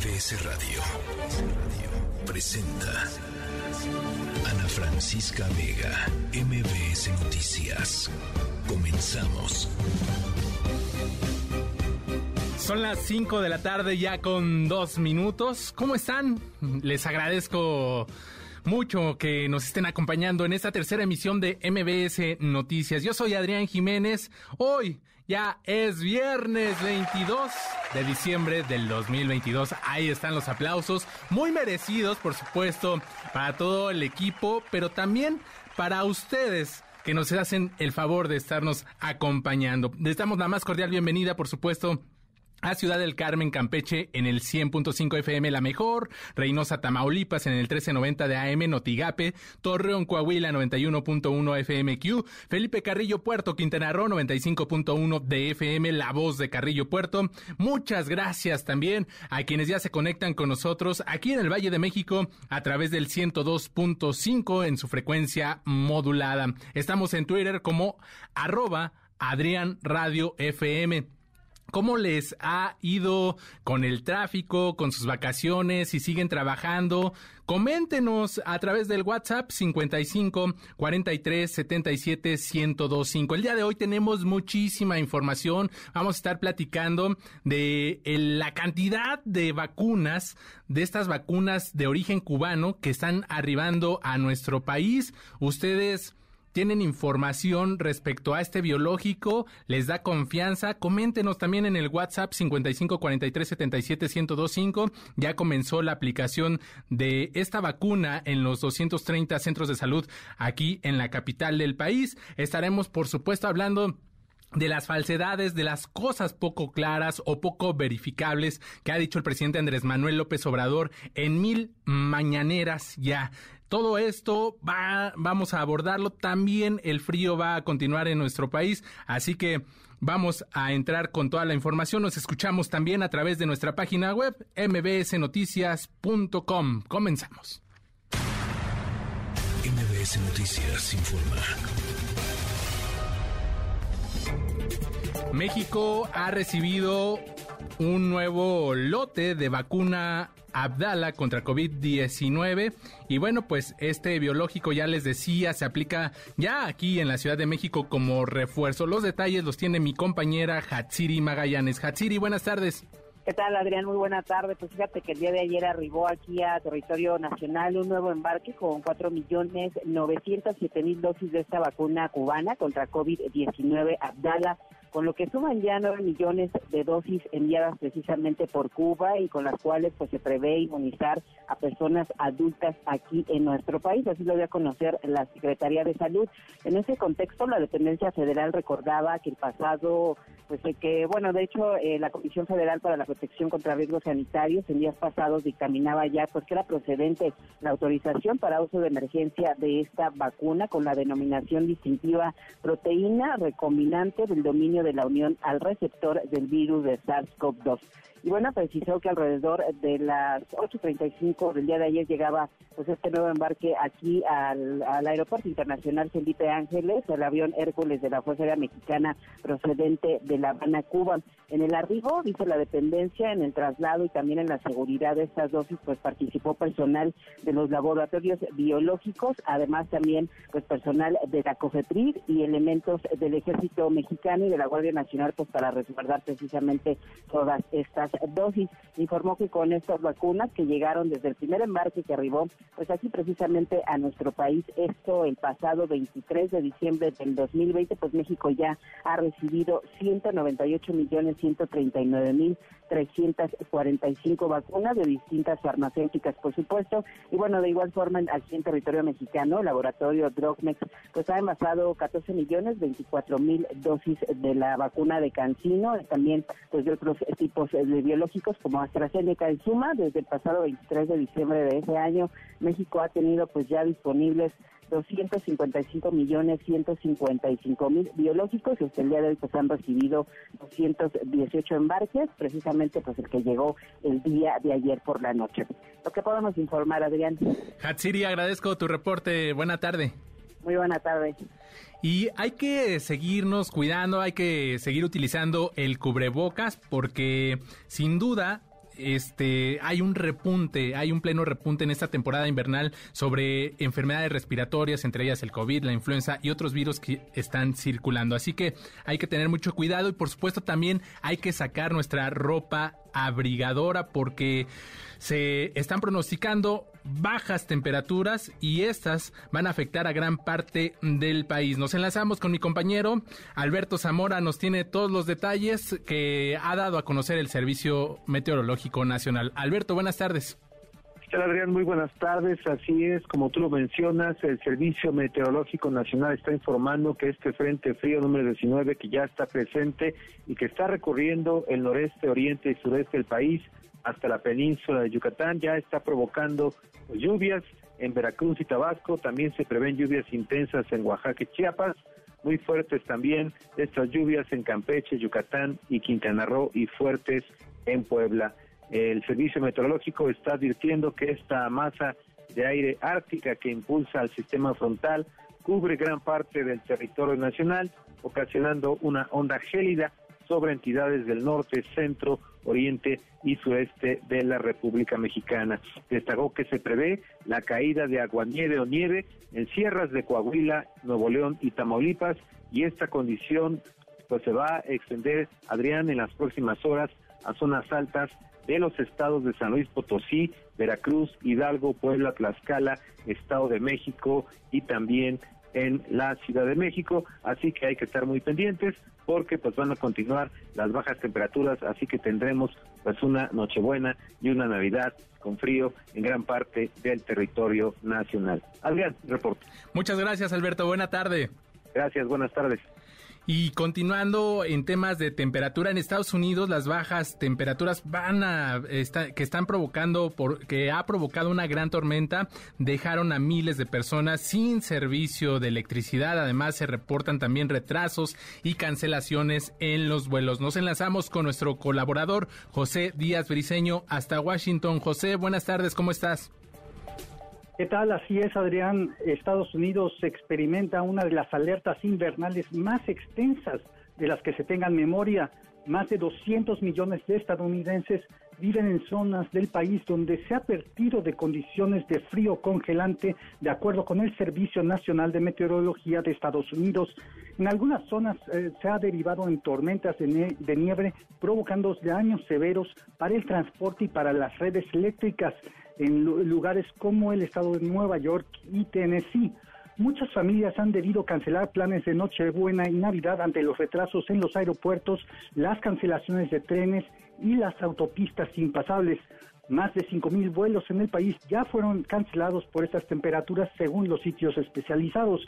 MBS Radio presenta Ana Francisca Vega, MBS Noticias. Comenzamos. Son las 5 de la tarde ya con dos minutos. ¿Cómo están? Les agradezco mucho que nos estén acompañando en esta tercera emisión de MBS Noticias. Yo soy Adrián Jiménez. Hoy ya es viernes 22 de diciembre del 2022. Ahí están los aplausos, muy merecidos, por supuesto, para todo el equipo, pero también para ustedes que nos hacen el favor de estarnos acompañando. Les damos la más cordial bienvenida, por supuesto, a Ciudad del Carmen, Campeche en el 100.5 FM La Mejor, Reynosa, Tamaulipas en el 1390 de AM Notigape, Torreón, Coahuila 91.1 FMQ, Felipe Carrillo Puerto, Quintana Roo 95.1 de FM La Voz de Carrillo Puerto. Muchas gracias también a quienes ya se conectan con nosotros aquí en el Valle de México a través del 102.5 en su frecuencia modulada. Estamos en Twitter como arroba Adrián Radio FM. ¿Cómo les ha ido con el tráfico, con sus vacaciones, si siguen trabajando? Coméntenos a través del WhatsApp 55 43 77 1025. El día de hoy tenemos muchísima información. Vamos a estar platicando de la cantidad de vacunas, de estas vacunas de origen cubano que están arribando a nuestro país. Ustedes tienen información respecto a este biológico, les da confianza, coméntenos también en el WhatsApp 5543771025. Ya comenzó la aplicación de esta vacuna en los 230 centros de salud aquí en la capital del país. Estaremos, por supuesto, hablando de las falsedades, de las cosas poco claras o poco verificables que ha dicho el presidente Andrés Manuel López Obrador en mil mañaneras ya. Todo esto va, vamos a abordarlo. También el frío va a continuar en nuestro país, así que vamos a entrar con toda la información. Nos escuchamos también a través de nuestra página web mbsnoticias.com. Comenzamos. MBS Noticias informa. México ha recibido un nuevo lote de vacuna Abdala contra COVID-19. Y bueno, pues este biológico ya les decía, se aplica ya aquí en la Ciudad de México como refuerzo. Los detalles los tiene mi compañera Hatsiri Magallanes. Hatsiri, buenas tardes. ¿Qué tal, Adrián? Muy buena tarde. Pues fíjate que el día de ayer arribó aquí a territorio nacional un nuevo embarque con 4.907.000 dosis de esta vacuna cubana contra COVID-19 Abdala con lo que suman ya 9 millones de dosis enviadas precisamente por Cuba y con las cuales pues se prevé inmunizar a personas adultas aquí en nuestro país. Así lo dio a conocer la Secretaría de Salud. En ese contexto, la dependencia federal recordaba que el pasado, pues que, bueno, de hecho, eh, la Comisión Federal para la Protección contra Riesgos Sanitarios en días pasados dictaminaba ya pues que era procedente la autorización para uso de emergencia de esta vacuna con la denominación distintiva proteína recombinante del dominio de la Unión al receptor del virus de SARS-CoV-2. Y bueno, precisó que alrededor de las 8.35 del día de ayer llegaba pues este nuevo embarque aquí al, Aeropuerto Internacional Felipe Ángeles, el avión Hércules de la Fuerza Aérea Mexicana procedente de La Habana, Cuba. En el arribo, dice la dependencia, en el traslado y también en la seguridad de estas dosis, pues participó personal de los laboratorios biológicos, además también pues personal de la COFEPRIS y elementos del Ejército Mexicano y de la Guardia Nacional, pues para resguardar precisamente todas estas dosis. Informó que con estas vacunas que llegaron desde el primer embarque que arribó, pues aquí precisamente a nuestro país, esto el pasado 23 de diciembre del 2020, pues México ya ha recibido 198 millones 139 mil 345 vacunas de distintas farmacéuticas, por supuesto. Y bueno, de igual forma, aquí en territorio mexicano, el laboratorio Drogmex, pues ha envasado 14 millones 24 mil dosis de la vacuna de Cancino, también pues de otros tipos de biológicos como AstraZeneca y Suma. Desde el pasado 23 de diciembre de ese año, México ha tenido pues ya disponibles 255 millones 155 mil biológicos y hasta el día de hoy pues han recibido 218 embarques, precisamente pues el que llegó el día de ayer por la noche. Lo que podemos informar, Adrián. Hatsiri, agradezco tu reporte. Buena tarde. Muy buena tarde. Y hay que seguirnos cuidando, hay que seguir utilizando el cubrebocas porque sin duda este hay un repunte, hay un pleno repunte en esta temporada invernal sobre enfermedades respiratorias, entre ellas el COVID, la influenza y otros virus que están circulando. Así que hay que tener mucho cuidado y por supuesto también hay que sacar nuestra ropa abrigadora porque se están pronosticando bajas temperaturas y estas van a afectar a gran parte del país. Nos enlazamos con mi compañero Alberto Zamora, nos tiene todos los detalles que ha dado a conocer el Servicio Meteorológico Nacional. Alberto, buenas tardes. Adrián? Muy buenas tardes. Así es, como tú lo mencionas, el Servicio Meteorológico Nacional está informando que este Frente Frío número 19, que ya está presente y que está recorriendo el noreste, oriente y sureste del país, hasta la península de Yucatán, ya está provocando lluvias en Veracruz y Tabasco, también se prevén lluvias intensas en Oaxaca y Chiapas, muy fuertes también estas lluvias en Campeche, Yucatán y Quintana Roo y fuertes en Puebla. El servicio meteorológico está advirtiendo que esta masa de aire ártica que impulsa al sistema frontal cubre gran parte del territorio nacional, ocasionando una onda gélida sobre entidades del norte, centro, oriente y sureste de la República Mexicana. Destacó que se prevé la caída de aguanieve o nieve en sierras de Coahuila, Nuevo León y Tamaulipas y esta condición pues se va a extender, Adrián, en las próximas horas a zonas altas de los estados de San Luis Potosí, Veracruz, Hidalgo, Puebla, Tlaxcala, Estado de México y también en la Ciudad de México, así que hay que estar muy pendientes porque pues van a continuar las bajas temperaturas, así que tendremos pues una Nochebuena y una Navidad con frío en gran parte del territorio nacional. Adrián, reporte. Muchas gracias, Alberto. Buena tarde. Gracias, buenas tardes. Y continuando en temas de temperatura en Estados Unidos, las bajas temperaturas van a que están provocando por, que ha provocado una gran tormenta dejaron a miles de personas sin servicio de electricidad. Además se reportan también retrasos y cancelaciones en los vuelos. Nos enlazamos con nuestro colaborador José Díaz Briseño hasta Washington. José, buenas tardes, ¿cómo estás? ¿Qué tal? Así es, Adrián. Estados Unidos experimenta una de las alertas invernales más extensas de las que se tengan memoria. Más de 200 millones de estadounidenses viven en zonas del país donde se ha perdido de condiciones de frío congelante, de acuerdo con el Servicio Nacional de Meteorología de Estados Unidos. En algunas zonas eh, se ha derivado en tormentas de, de nieve, provocando daños severos para el transporte y para las redes eléctricas en lugares como el estado de Nueva York y Tennessee. Muchas familias han debido cancelar planes de Nochebuena y Navidad ante los retrasos en los aeropuertos, las cancelaciones de trenes y las autopistas impasables. Más de 5.000 vuelos en el país ya fueron cancelados por estas temperaturas según los sitios especializados.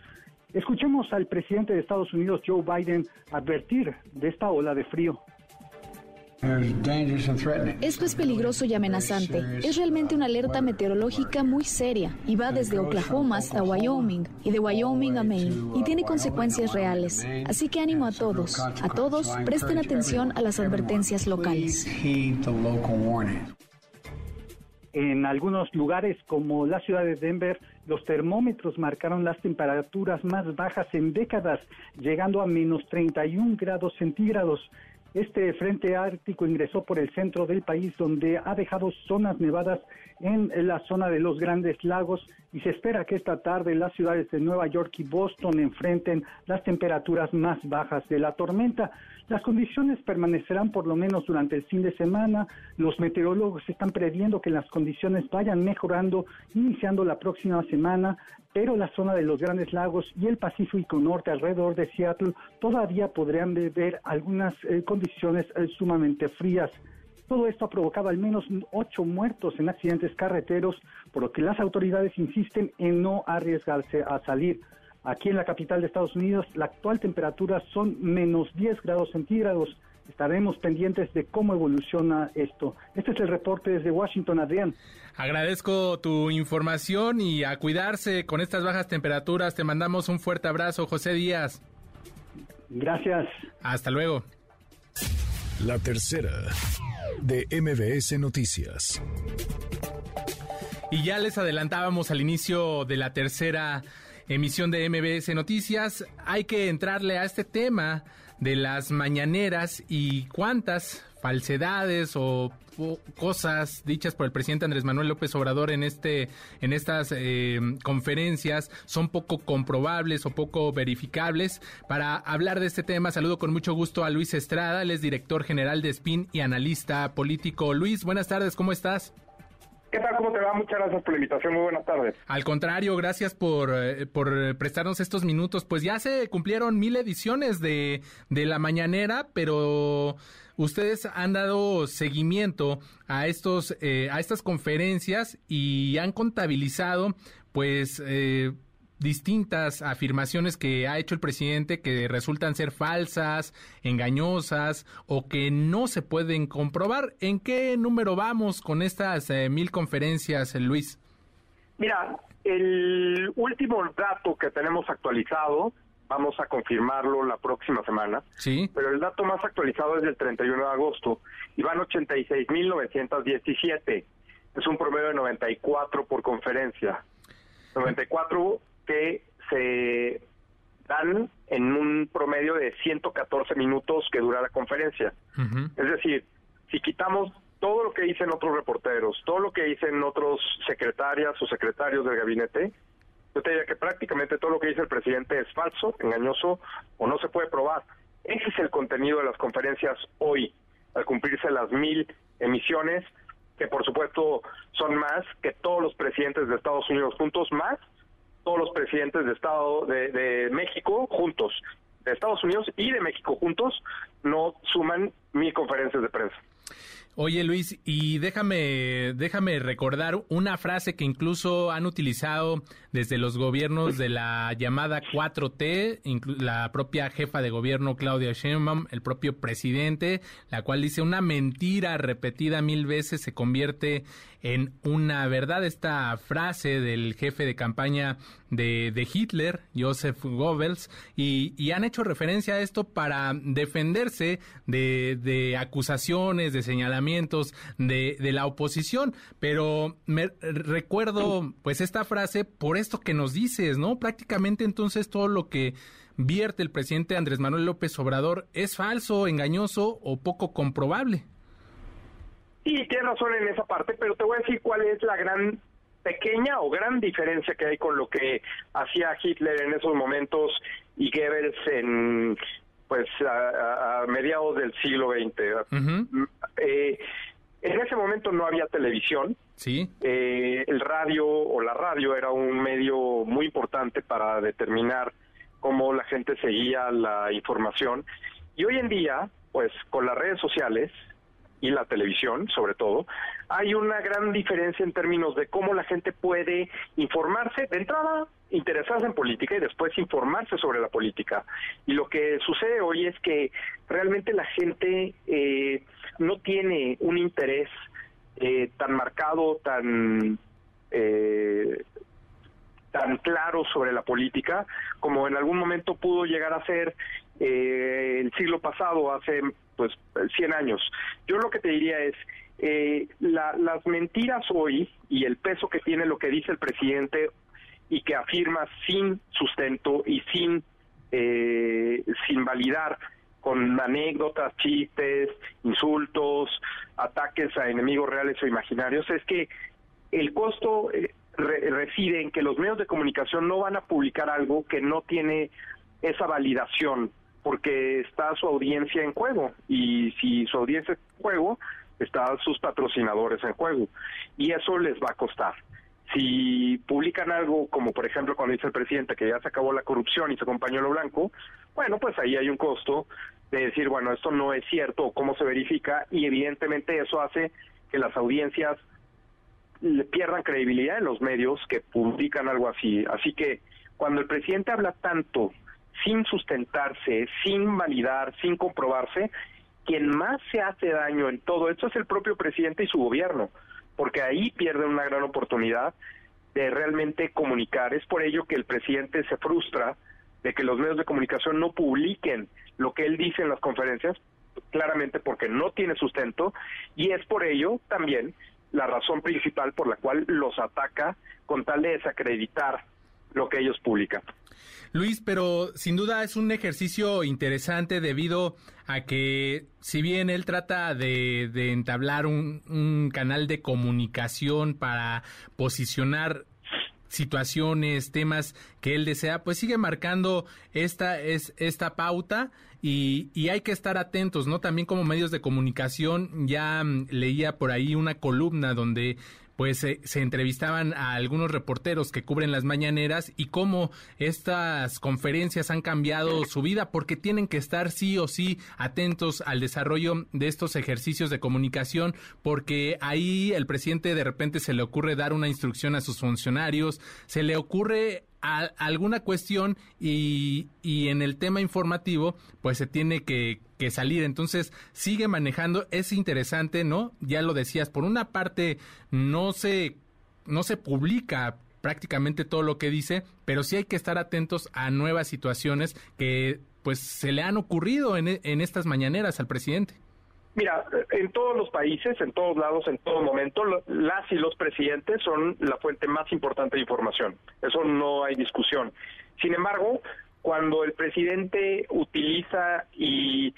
Escuchemos al presidente de Estados Unidos, Joe Biden, advertir de esta ola de frío. Esto es peligroso y amenazante. Es realmente una alerta meteorológica muy seria y va desde Oklahoma hasta Wyoming y de Wyoming a Maine y tiene consecuencias reales. Así que ánimo a todos, a todos, presten atención a las advertencias locales. En algunos lugares como la ciudad de Denver, los termómetros marcaron las temperaturas más bajas en décadas, llegando a menos 31 grados centígrados. Este frente ártico ingresó por el centro del país donde ha dejado zonas nevadas en la zona de los Grandes Lagos y se espera que esta tarde las ciudades de Nueva York y Boston enfrenten las temperaturas más bajas de la tormenta. Las condiciones permanecerán por lo menos durante el fin de semana. Los meteorólogos están previendo que las condiciones vayan mejorando iniciando la próxima semana, pero la zona de los Grandes Lagos y el Pacífico Norte alrededor de Seattle todavía podrían ver algunas eh, condiciones eh, sumamente frías. Todo esto ha provocado al menos ocho muertos en accidentes carreteros, por lo que las autoridades insisten en no arriesgarse a salir. Aquí en la capital de Estados Unidos, la actual temperatura son menos 10 grados centígrados. Estaremos pendientes de cómo evoluciona esto. Este es el reporte desde Washington, Adrián. Agradezco tu información y a cuidarse con estas bajas temperaturas. Te mandamos un fuerte abrazo, José Díaz. Gracias. Hasta luego. La tercera de MBS Noticias. Y ya les adelantábamos al inicio de la tercera emisión de MBS Noticias. Hay que entrarle a este tema de las mañaneras y cuántas falsedades o, cosas dichas por el presidente Andrés Manuel López Obrador en este en estas eh, conferencias son poco comprobables o poco verificables. Para hablar de este tema, saludo con mucho gusto a Luis Estrada, él es director general de SPIN y analista político. Luis, buenas tardes, ¿cómo estás? ¿Qué tal? ¿Cómo te va? Muchas gracias por la invitación. Muy buenas tardes. Al contrario, gracias por, eh, por prestarnos estos minutos. Pues ya se cumplieron mil ediciones de, de la mañanera, pero ustedes han dado seguimiento a estos eh, a estas conferencias y han contabilizado pues eh, distintas afirmaciones que ha hecho el presidente que resultan ser falsas, engañosas o que no se pueden comprobar. ¿En qué número vamos con estas eh, mil conferencias, Luis? Mira, el último dato que tenemos actualizado, vamos a confirmarlo la próxima semana, sí. pero el dato más actualizado es del 31 de agosto y van 86.917. Es un promedio de 94 por conferencia. 94 que se dan en un promedio de 114 minutos que dura la conferencia. Es decir, si quitamos todo lo que dicen otros reporteros, todo lo que dicen otros secretarias o secretarios del gabinete, yo te diría que prácticamente todo lo que dice el presidente es falso, engañoso o no se puede probar. Ese es el contenido de las conferencias hoy, al cumplirse las mil emisiones, que por supuesto son más que todos los presidentes de Estados Unidos juntos, más todos los presidentes de Estado de, México juntos, de Estados Unidos y de México juntos, no suman mil conferencias de prensa. Oye Luis, y déjame, déjame recordar una frase que incluso han utilizado desde los gobiernos de la llamada 4T, la propia jefa de gobierno Claudia Sheinbaum, el propio presidente, la cual dice una mentira repetida mil veces se convierte en una verdad. Esta frase del jefe de campaña de, Hitler, Joseph Goebbels, y, han hecho referencia a esto para defenderse de, acusaciones, de señalamientos de, de, la oposición. Pero me recuerdo pues esta frase por esto que nos dices, ¿no? Prácticamente entonces todo lo que vierte el presidente Andrés Manuel López Obrador es falso, engañoso o poco comprobable. Sí, tienes razón en esa parte, pero te voy a decir cuál es la gran pequeña o gran diferencia que hay con lo que hacía Hitler en esos momentos y Goebbels en pues a, mediados del siglo XX. Eh, en ese momento no había televisión. Sí. Eh, el radio o la radio era un medio muy importante para determinar cómo la gente seguía la información. Y hoy en día, pues con las redes sociales, y la televisión, sobre todo, hay una gran diferencia en términos de cómo la gente puede informarse, de entrada, interesarse en política y después informarse sobre la política. Y lo que sucede hoy es que realmente la gente eh, no tiene un interés eh, tan marcado, tan... Eh, tan claro sobre la política como en algún momento pudo llegar a ser el siglo pasado, hace pues 100 años. Yo lo que te diría es, eh, las mentiras hoy y el peso que tiene lo que dice el presidente y que afirma sin sustento y sin, eh, sin validar con anécdotas, chistes, insultos, ataques a enemigos reales o imaginarios, es que el costo eh, reside en que los medios de comunicación no van a publicar algo que no tiene esa validación porque está su audiencia en juego y si su audiencia en juego, están sus patrocinadores en juego y eso les va a costar. Si publican algo como por ejemplo cuando dice el presidente que ya se acabó la corrupción y se acompañó lo blanco, bueno, pues ahí hay un costo de decir, bueno, esto no es cierto, cómo se verifica y evidentemente eso hace que las audiencias pierdan credibilidad en los medios que publican algo así. Así que cuando el presidente habla tanto sin sustentarse, sin validar, sin comprobarse, quien más se hace daño en todo esto es el propio presidente y su gobierno, porque ahí pierden una gran oportunidad de realmente comunicar. Es por ello que el presidente se frustra de que los medios de comunicación no publiquen lo que él dice en las conferencias, claramente porque no tiene sustento, y es por ello también la razón principal por la cual los ataca con tal de desacreditar lo que ellos publican. Luis, pero sin duda es un ejercicio interesante debido a que si bien él trata de, entablar un, canal de comunicación para posicionar situaciones, temas que él desea, pues sigue marcando esta, es, esta pauta y, y, hay que estar atentos, ¿no? También como medios de comunicación, ya mm, leía por ahí una columna donde pues se entrevistaban a algunos reporteros que cubren las mañaneras y cómo estas conferencias han cambiado su vida porque tienen que estar sí o sí atentos al desarrollo de estos ejercicios de comunicación porque ahí el presidente de repente se le ocurre dar una instrucción a sus funcionarios, se le ocurre alguna cuestión y, y, en el tema informativo pues se tiene que, que, salir. Entonces sigue manejando, es interesante, ¿no? Ya lo decías, por una parte no se, no se publica prácticamente todo lo que dice, pero sí hay que estar atentos a nuevas situaciones que pues se le han ocurrido en, en estas mañaneras al presidente. Mira, en todos los países, en todos lados, en todo momento, las y los presidentes son la fuente más importante de información. Eso no hay discusión. Sin embargo, cuando el presidente utiliza y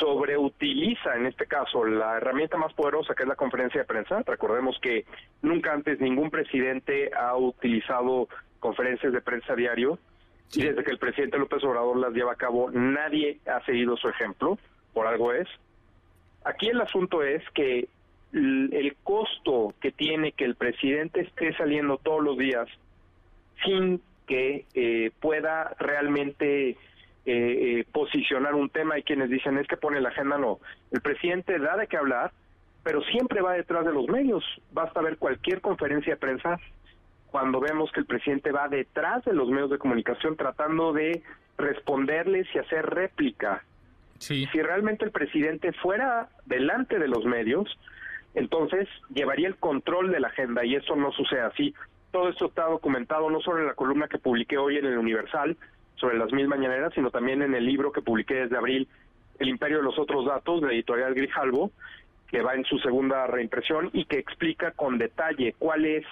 sobreutiliza, en este caso, la herramienta más poderosa que es la conferencia de prensa, recordemos que nunca antes ningún presidente ha utilizado conferencias de prensa diario, y desde que el presidente López Obrador las lleva a cabo, nadie ha seguido su ejemplo, por algo es. Aquí el asunto es que el costo que tiene que el presidente esté saliendo todos los días sin que eh, pueda realmente eh, eh, posicionar un tema. Hay quienes dicen es que pone la agenda, no. El presidente da de qué hablar, pero siempre va detrás de los medios. Basta ver cualquier conferencia de prensa cuando vemos que el presidente va detrás de los medios de comunicación tratando de responderles y hacer réplica si realmente el presidente fuera delante de los medios, entonces llevaría el control de la agenda y eso no sucede así. Todo esto está documentado no solo en la columna que publiqué hoy en el Universal sobre las mil mañaneras, sino también en el libro que publiqué desde abril, El Imperio de los Otros Datos, de editorial Grijalvo, que va en su segunda reimpresión y que explica con detalle cuál es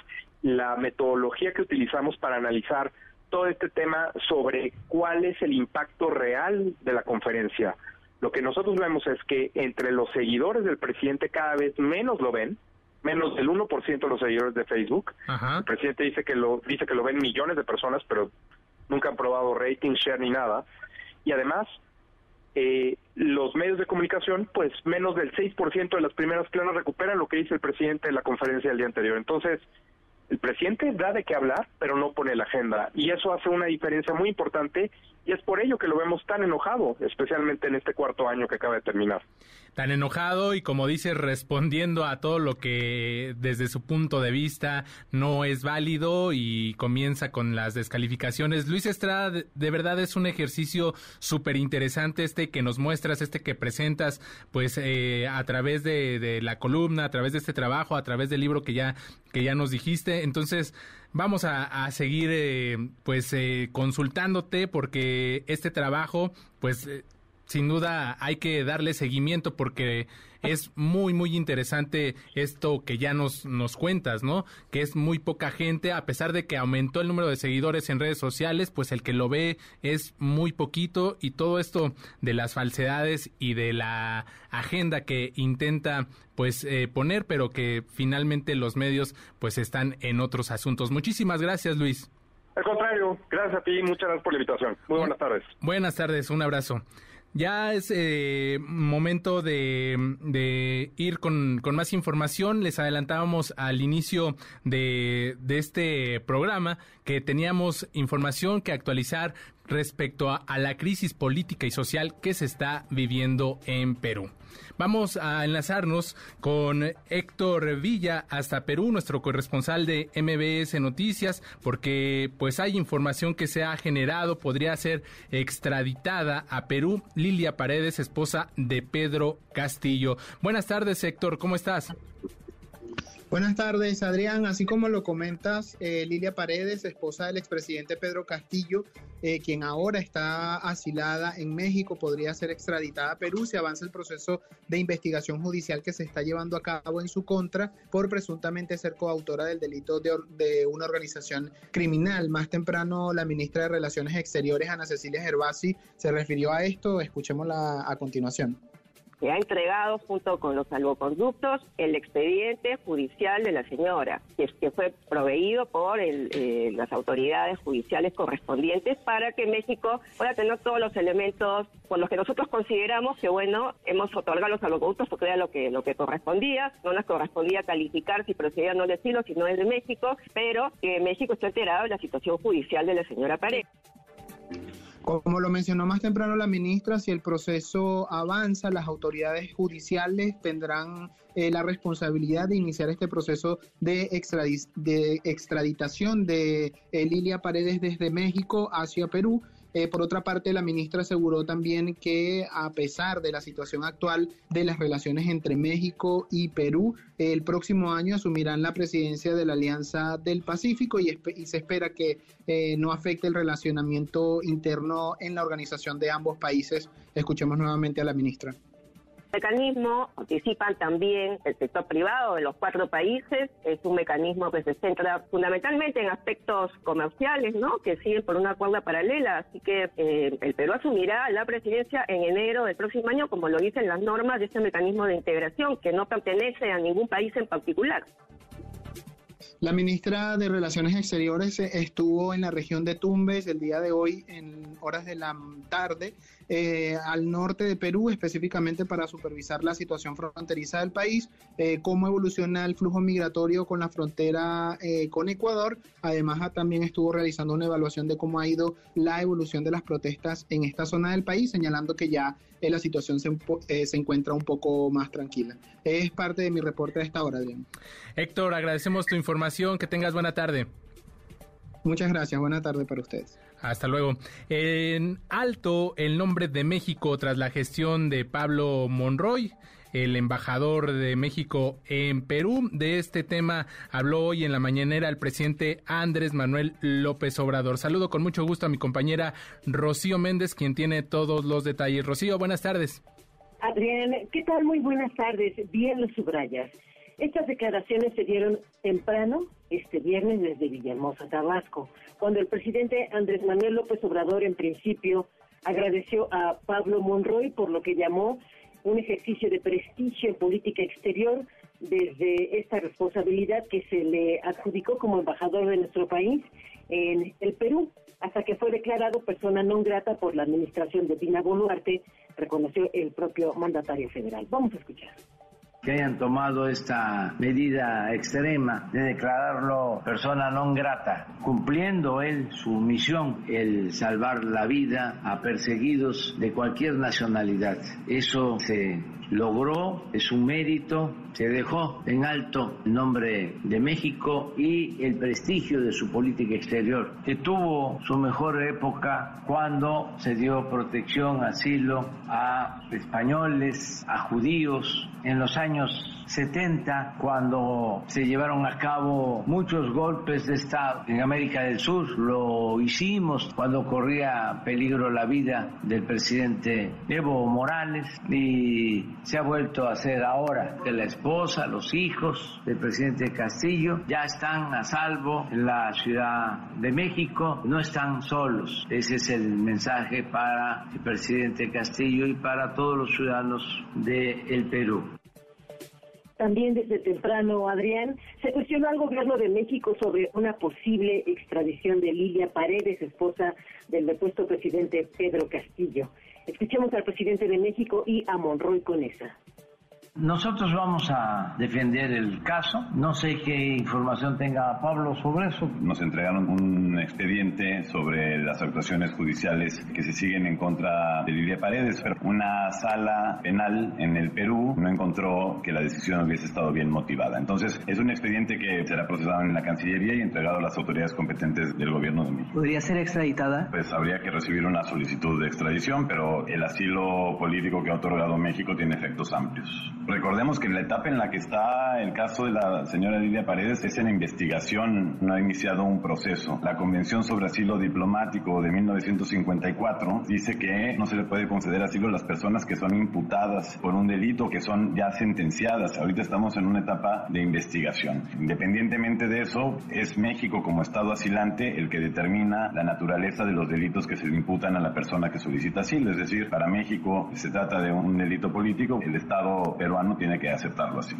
la metodología que utilizamos para analizar todo este tema sobre cuál es el impacto real de la conferencia. Lo que nosotros vemos es que entre los seguidores del presidente cada vez menos lo ven, menos del 1% de los seguidores de Facebook. El presidente dice que lo dice que lo ven millones de personas, pero nunca han probado rating, share ni nada. Y además, eh, los medios de comunicación, pues menos del 6% de las primeras planas recuperan lo que dice el presidente en la conferencia del día anterior. Entonces, el presidente da de qué hablar, pero no pone la agenda. Y eso hace una diferencia muy importante y es por ello que lo vemos tan enojado, especialmente en este cuarto año que acaba de terminar. Tan enojado y como dice, respondiendo a todo lo que desde su punto de vista no es válido y comienza con las descalificaciones. Luis Estrada, de, verdad es un ejercicio súper interesante este que nos muestras, este que presentas, pues eh, a través de, la columna, a través de este trabajo, a través del libro que ya, que ya nos dijiste. Entonces, vamos a, seguir eh, pues eh, consultándote porque este trabajo pues eh, sin duda hay que darle seguimiento porque es muy, muy interesante esto que ya nos, nos cuentas, ¿no? Que es muy poca gente, a pesar de que aumentó el número de seguidores en redes sociales, pues el que lo ve es muy poquito y todo esto de las falsedades y de la agenda que intenta pues eh, poner, pero que finalmente los medios pues están en otros asuntos. Muchísimas gracias, Luis. Al contrario, gracias a ti, muchas gracias por la invitación. Muy buenas tardes. Buenas tardes, un abrazo. Ya es eh, momento de, ir con, más información. Les adelantábamos al inicio de, de este programa que teníamos información que actualizar respecto a, la crisis política y social que se está viviendo en Perú. Vamos a enlazarnos con Héctor Villa hasta Perú, nuestro corresponsal de MBS Noticias, porque pues hay información que se ha generado, podría ser extraditada a Perú Lilia Paredes, esposa de Pedro Castillo. Buenas tardes, Héctor, ¿cómo estás? Buenas tardes, Adrián. Así como lo comentas, eh, Lilia Paredes, esposa del expresidente Pedro Castillo, eh, quien ahora está asilada en México, podría ser extraditada a Perú si avanza el proceso de investigación judicial que se está llevando a cabo en su contra por presuntamente ser coautora del delito de, de una organización criminal. Más temprano, la ministra de Relaciones Exteriores, Ana Cecilia Gervasi, se refirió a esto. Escuchémosla a continuación se ha entregado junto con los salvoconductos el expediente judicial de la señora, que, fue proveído por eh, las autoridades judiciales correspondientes para que México pueda tener todos los elementos por los que nosotros consideramos que, bueno, hemos otorgado los salvoconductos porque era lo que, lo que correspondía, no nos correspondía calificar si procedía no decirlo, si no es de México, pero que México está enterado de la situación judicial de la señora Paredes. Como lo mencionó más temprano la ministra, si el proceso avanza, las autoridades judiciales tendrán eh, la responsabilidad de iniciar este proceso de, de extraditación de eh, Lilia Paredes desde México hacia Perú eh, por otra parte, la ministra aseguró también que a pesar de la situación actual de las relaciones entre México y Perú, el próximo año asumirán la presidencia de la Alianza del Pacífico y, se espera que eh, no afecte el relacionamiento interno en la organización de ambos países. Escuchemos nuevamente a la ministra mecanismo participan también el sector privado de los cuatro países. Es un mecanismo que se centra fundamentalmente en aspectos comerciales, ¿no? Que siguen por una cuerda paralela. Así que eh, el Perú asumirá la presidencia en enero del próximo año, como lo dicen las normas de este mecanismo de integración, que no pertenece a ningún país en particular. La ministra de Relaciones Exteriores estuvo en la región de Tumbes el día de hoy en horas de la tarde eh, al norte de Perú, específicamente para supervisar la situación fronteriza del país, eh, cómo evoluciona el flujo migratorio con la frontera eh, con Ecuador. Además, también estuvo realizando una evaluación de cómo ha ido la evolución de las protestas en esta zona del país, señalando que ya la situación se, se, encuentra un poco más tranquila. Es parte de mi reporte de esta hora, Adrián. Héctor, agradecemos tu información. Que tengas buena tarde. Muchas gracias. Buena tarde para ustedes. Hasta luego. En alto el nombre de México tras la gestión de Pablo Monroy el embajador de México en Perú. De este tema habló hoy en la mañanera el presidente Andrés Manuel López Obrador. Saludo con mucho gusto a mi compañera Rocío Méndez, quien tiene todos los detalles. Rocío, buenas tardes. Adrián, ¿qué tal? Muy buenas tardes. Bien lo subrayas. Estas declaraciones se dieron temprano este viernes desde Villahermosa, Tabasco, cuando el presidente Andrés Manuel López Obrador en principio agradeció a Pablo Monroy por lo que llamó un ejercicio de prestigio en política exterior desde esta responsabilidad que se le adjudicó como embajador de nuestro país en el Perú, hasta que fue declarado persona no grata por la administración de Dina Boluarte, reconoció el propio mandatario federal. Vamos a escuchar que hayan tomado esta medida extrema de declararlo persona non grata, cumpliendo él su misión, el salvar la vida a perseguidos de cualquier nacionalidad. Eso se logró, es un mérito, se dejó en alto el nombre de México y el prestigio de su política exterior, que tuvo su mejor época cuando se dio protección, asilo a españoles, a judíos, en los años 70, cuando se llevaron a cabo muchos golpes de Estado en América del Sur. Lo hicimos cuando corría peligro la vida del presidente Evo Morales y se ha vuelto a hacer ahora que la esposa, los hijos del presidente Castillo ya están a salvo en la Ciudad de México, no están solos. Ese es el mensaje para el presidente Castillo y para todos los ciudadanos del el Perú. También desde temprano, Adrián, se cuestionó al gobierno de México sobre una posible extradición de Lilia Paredes, esposa del depuesto presidente Pedro Castillo. Escuchemos al presidente de México y a Monroy Conesa. Nosotros vamos a defender el caso. No sé qué información tenga Pablo sobre eso. Nos entregaron un expediente sobre las actuaciones judiciales que se siguen en contra de Lidia Paredes, pero una sala penal en el Perú no encontró que la decisión hubiese estado bien motivada. Entonces, es un expediente que será procesado en la Cancillería y entregado a las autoridades competentes del gobierno de México. ¿Podría ser extraditada? Pues habría que recibir una solicitud de extradición, pero el asilo político que ha otorgado México tiene efectos amplios Recordemos que la etapa en la que está el caso de la señora Lidia Paredes es en investigación, no ha iniciado un proceso. La Convención sobre Asilo Diplomático de 1954 dice que no se le puede conceder asilo a las personas que son imputadas por un delito, que son ya sentenciadas. Ahorita estamos en una etapa de investigación. Independientemente de eso, es México como Estado asilante el que determina la naturaleza de los delitos que se le imputan a la persona que solicita asilo. Es decir, para México se trata de un delito político, el Estado peruano tiene que aceptarlo así.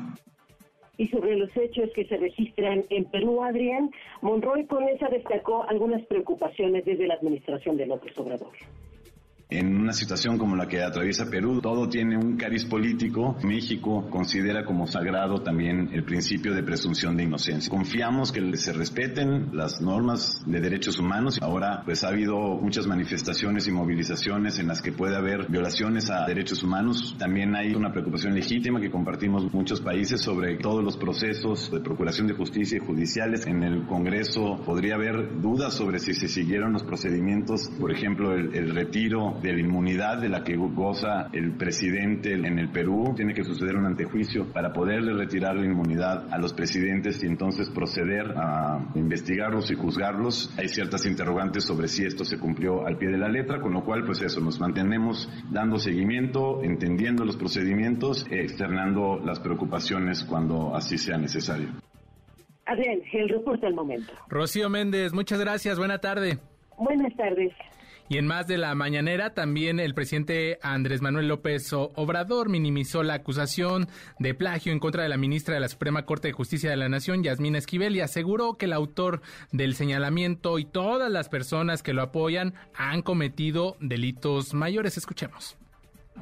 Y sobre los hechos que se registran en Perú, Adrián, Monroy con esa destacó algunas preocupaciones desde la administración de López Obrador. En una situación como la que atraviesa Perú, todo tiene un cariz político. México considera como sagrado también el principio de presunción de inocencia. Confiamos que se respeten las normas de derechos humanos. Ahora, pues ha habido muchas manifestaciones y movilizaciones en las que puede haber violaciones a derechos humanos. También hay una preocupación legítima que compartimos muchos países sobre todos los procesos de procuración de justicia y judiciales. En el Congreso podría haber dudas sobre si se siguieron los procedimientos, por ejemplo, el, el retiro de la inmunidad de la que goza el presidente en el Perú. Tiene que suceder un antejuicio para poderle retirar la inmunidad a los presidentes y entonces proceder a investigarlos y juzgarlos. Hay ciertas interrogantes sobre si esto se cumplió al pie de la letra, con lo cual pues eso, nos mantenemos dando seguimiento, entendiendo los procedimientos, externando las preocupaciones cuando así sea necesario. Adrián, el reporte al momento. Rocío Méndez, muchas gracias, buena tarde. Buenas tardes. Y en más de la mañanera, también el presidente Andrés Manuel López Obrador minimizó la acusación de plagio en contra de la ministra de la Suprema Corte de Justicia de la Nación, Yasmina Esquivel, y aseguró que el autor del señalamiento y todas las personas que lo apoyan han cometido delitos mayores. Escuchemos.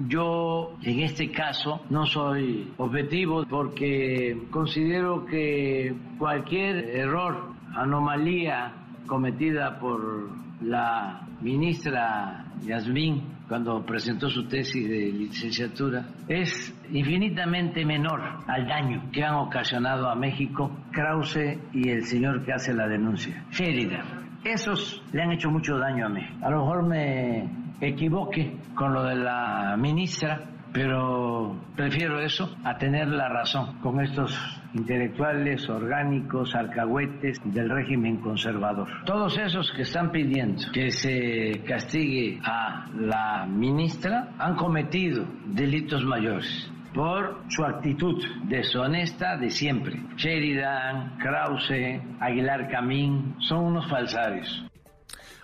Yo en este caso no soy objetivo porque considero que cualquier error, anomalía cometida por la ministra Yasmín cuando presentó su tesis de licenciatura es infinitamente menor al daño que han ocasionado a México Krause y el señor que hace la denuncia, Sheridan. Esos le han hecho mucho daño a México. A lo mejor me equivoque con lo de la ministra, pero prefiero eso a tener la razón con estos intelectuales, orgánicos, alcahuetes del régimen conservador. Todos esos que están pidiendo que se castigue a la ministra han cometido delitos mayores por su actitud deshonesta de siempre. Sheridan, Krause, Aguilar Camín son unos falsarios.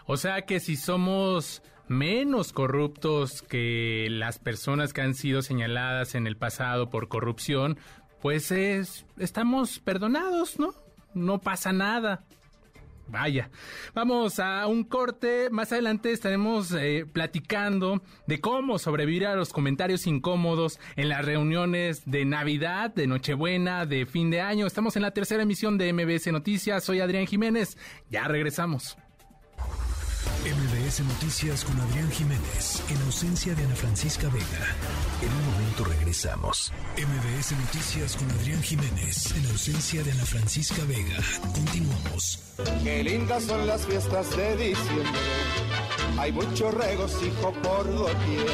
O sea que si somos menos corruptos que las personas que han sido señaladas en el pasado por corrupción, pues es, estamos perdonados, ¿no? No pasa nada. Vaya, vamos a un corte. Más adelante estaremos eh, platicando de cómo sobrevivir a los comentarios incómodos en las reuniones de Navidad, de Nochebuena, de fin de año. Estamos en la tercera emisión de MBS Noticias. Soy Adrián Jiménez. Ya regresamos. MBS Noticias con Adrián Jiménez, en ausencia de Ana Francisca Vega. En un momento regresamos. MBS Noticias con Adrián Jiménez, en ausencia de Ana Francisca Vega. Continuamos. Qué lindas son las fiestas de diciembre. Hay mucho regocijo por doquier.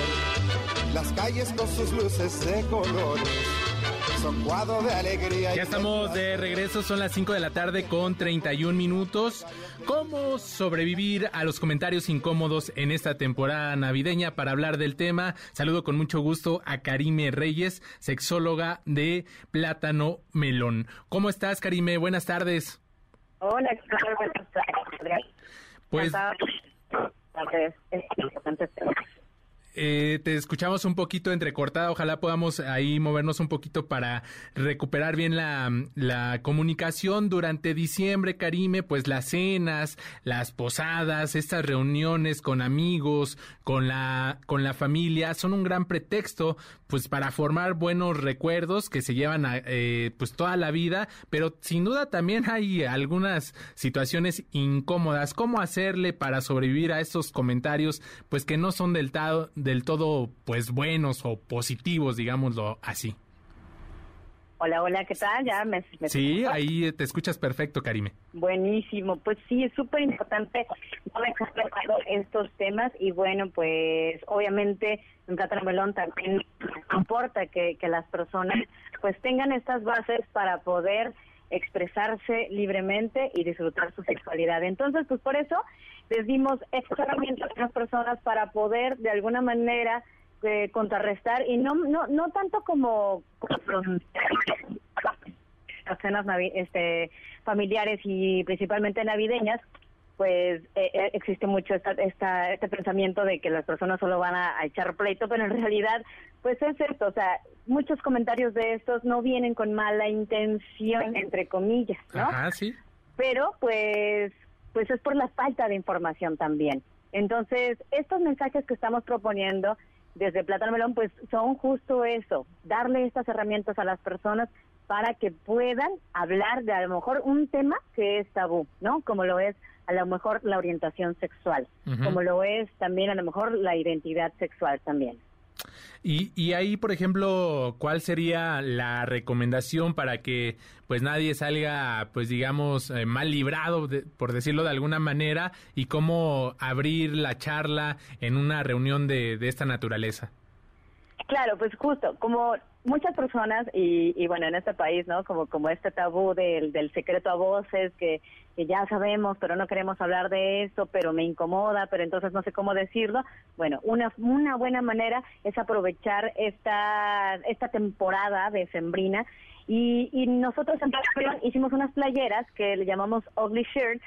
Las calles con sus luces de colores son cuadro de alegría. Ya estamos de regreso, son las 5 de la tarde con 31 minutos. ¿Cómo sobrevivir a los comentarios incómodos en esta temporada navideña? Para hablar del tema, saludo con mucho gusto a Karime Reyes, sexóloga de Plátano Melón. ¿Cómo estás, Karime? Buenas tardes. Hola, buenas tardes. Pues... Eh, te escuchamos un poquito entrecortada, ojalá podamos ahí movernos un poquito para recuperar bien la, la, comunicación durante diciembre, Karime, pues las cenas, las posadas, estas reuniones con amigos, con la, con la familia, son un gran pretexto pues para formar buenos recuerdos que se llevan a, eh, pues toda la vida, pero sin duda también hay algunas situaciones incómodas. ¿Cómo hacerle para sobrevivir a estos comentarios pues que no son del, tado, del, del todo pues buenos o positivos, digámoslo así. Hola, hola, ¿qué tal? Ya me, Sí, ahí te escuchas perfecto, Karime. Buenísimo, pues sí, es súper importante no dejar de lado estos temas y bueno, pues obviamente en Plátano Melón también importa que, que las personas pues tengan estas bases para poder expresarse libremente y disfrutar su sexualidad. Entonces, pues por eso les dimos estas herramientas a las personas para poder de alguna manera eh, contrarrestar y no no no tanto como, las cenas este, familiares y principalmente navideñas pues eh, eh, existe mucho esta, esta, este pensamiento de que las personas solo van a, echar pleito, pero en realidad, pues es cierto, o sea, muchos comentarios de estos no vienen con mala intención, entre comillas, ¿no? Ajá, sí. Pero, pues, pues es por la falta de información también. Entonces, estos mensajes que estamos proponiendo desde Plátano Melón, pues son justo eso, darle estas herramientas a las personas para que puedan hablar de a lo mejor un tema que es tabú, ¿no? Como lo es a lo mejor la orientación sexual, como lo es también a lo mejor la identidad sexual también. Y, y ahí, por ejemplo, ¿cuál sería la recomendación para que pues nadie salga, pues digamos, eh, mal librado, por decirlo de alguna manera, y cómo abrir la charla en una reunión de, de esta naturaleza? Claro, pues justo, como muchas personas y, y, bueno en este país no como como este tabú del, del secreto a voces que, que ya sabemos pero no queremos hablar de eso pero me incomoda pero entonces no sé cómo decirlo. Bueno una una buena manera es aprovechar esta esta temporada de sembrina y, y nosotros en hicimos unas playeras que le llamamos ugly shirts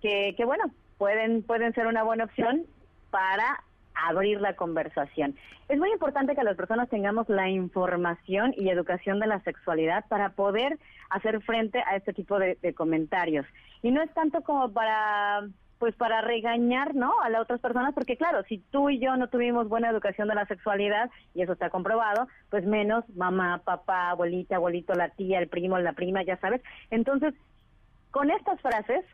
que que bueno pueden pueden ser una buena opción para abrir la conversación. Es muy importante que las personas tengamos la información y educación de la sexualidad para poder hacer frente a este tipo de, comentarios. Y no es tanto como para pues para regañar, ¿no? A las otras personas, porque claro, si tú y yo no tuvimos buena educación de la sexualidad, y eso está comprobado, pues menos mamá, papá, abuelita, abuelito, la tía, el primo, la prima, ya sabes. Entonces, con estas frases,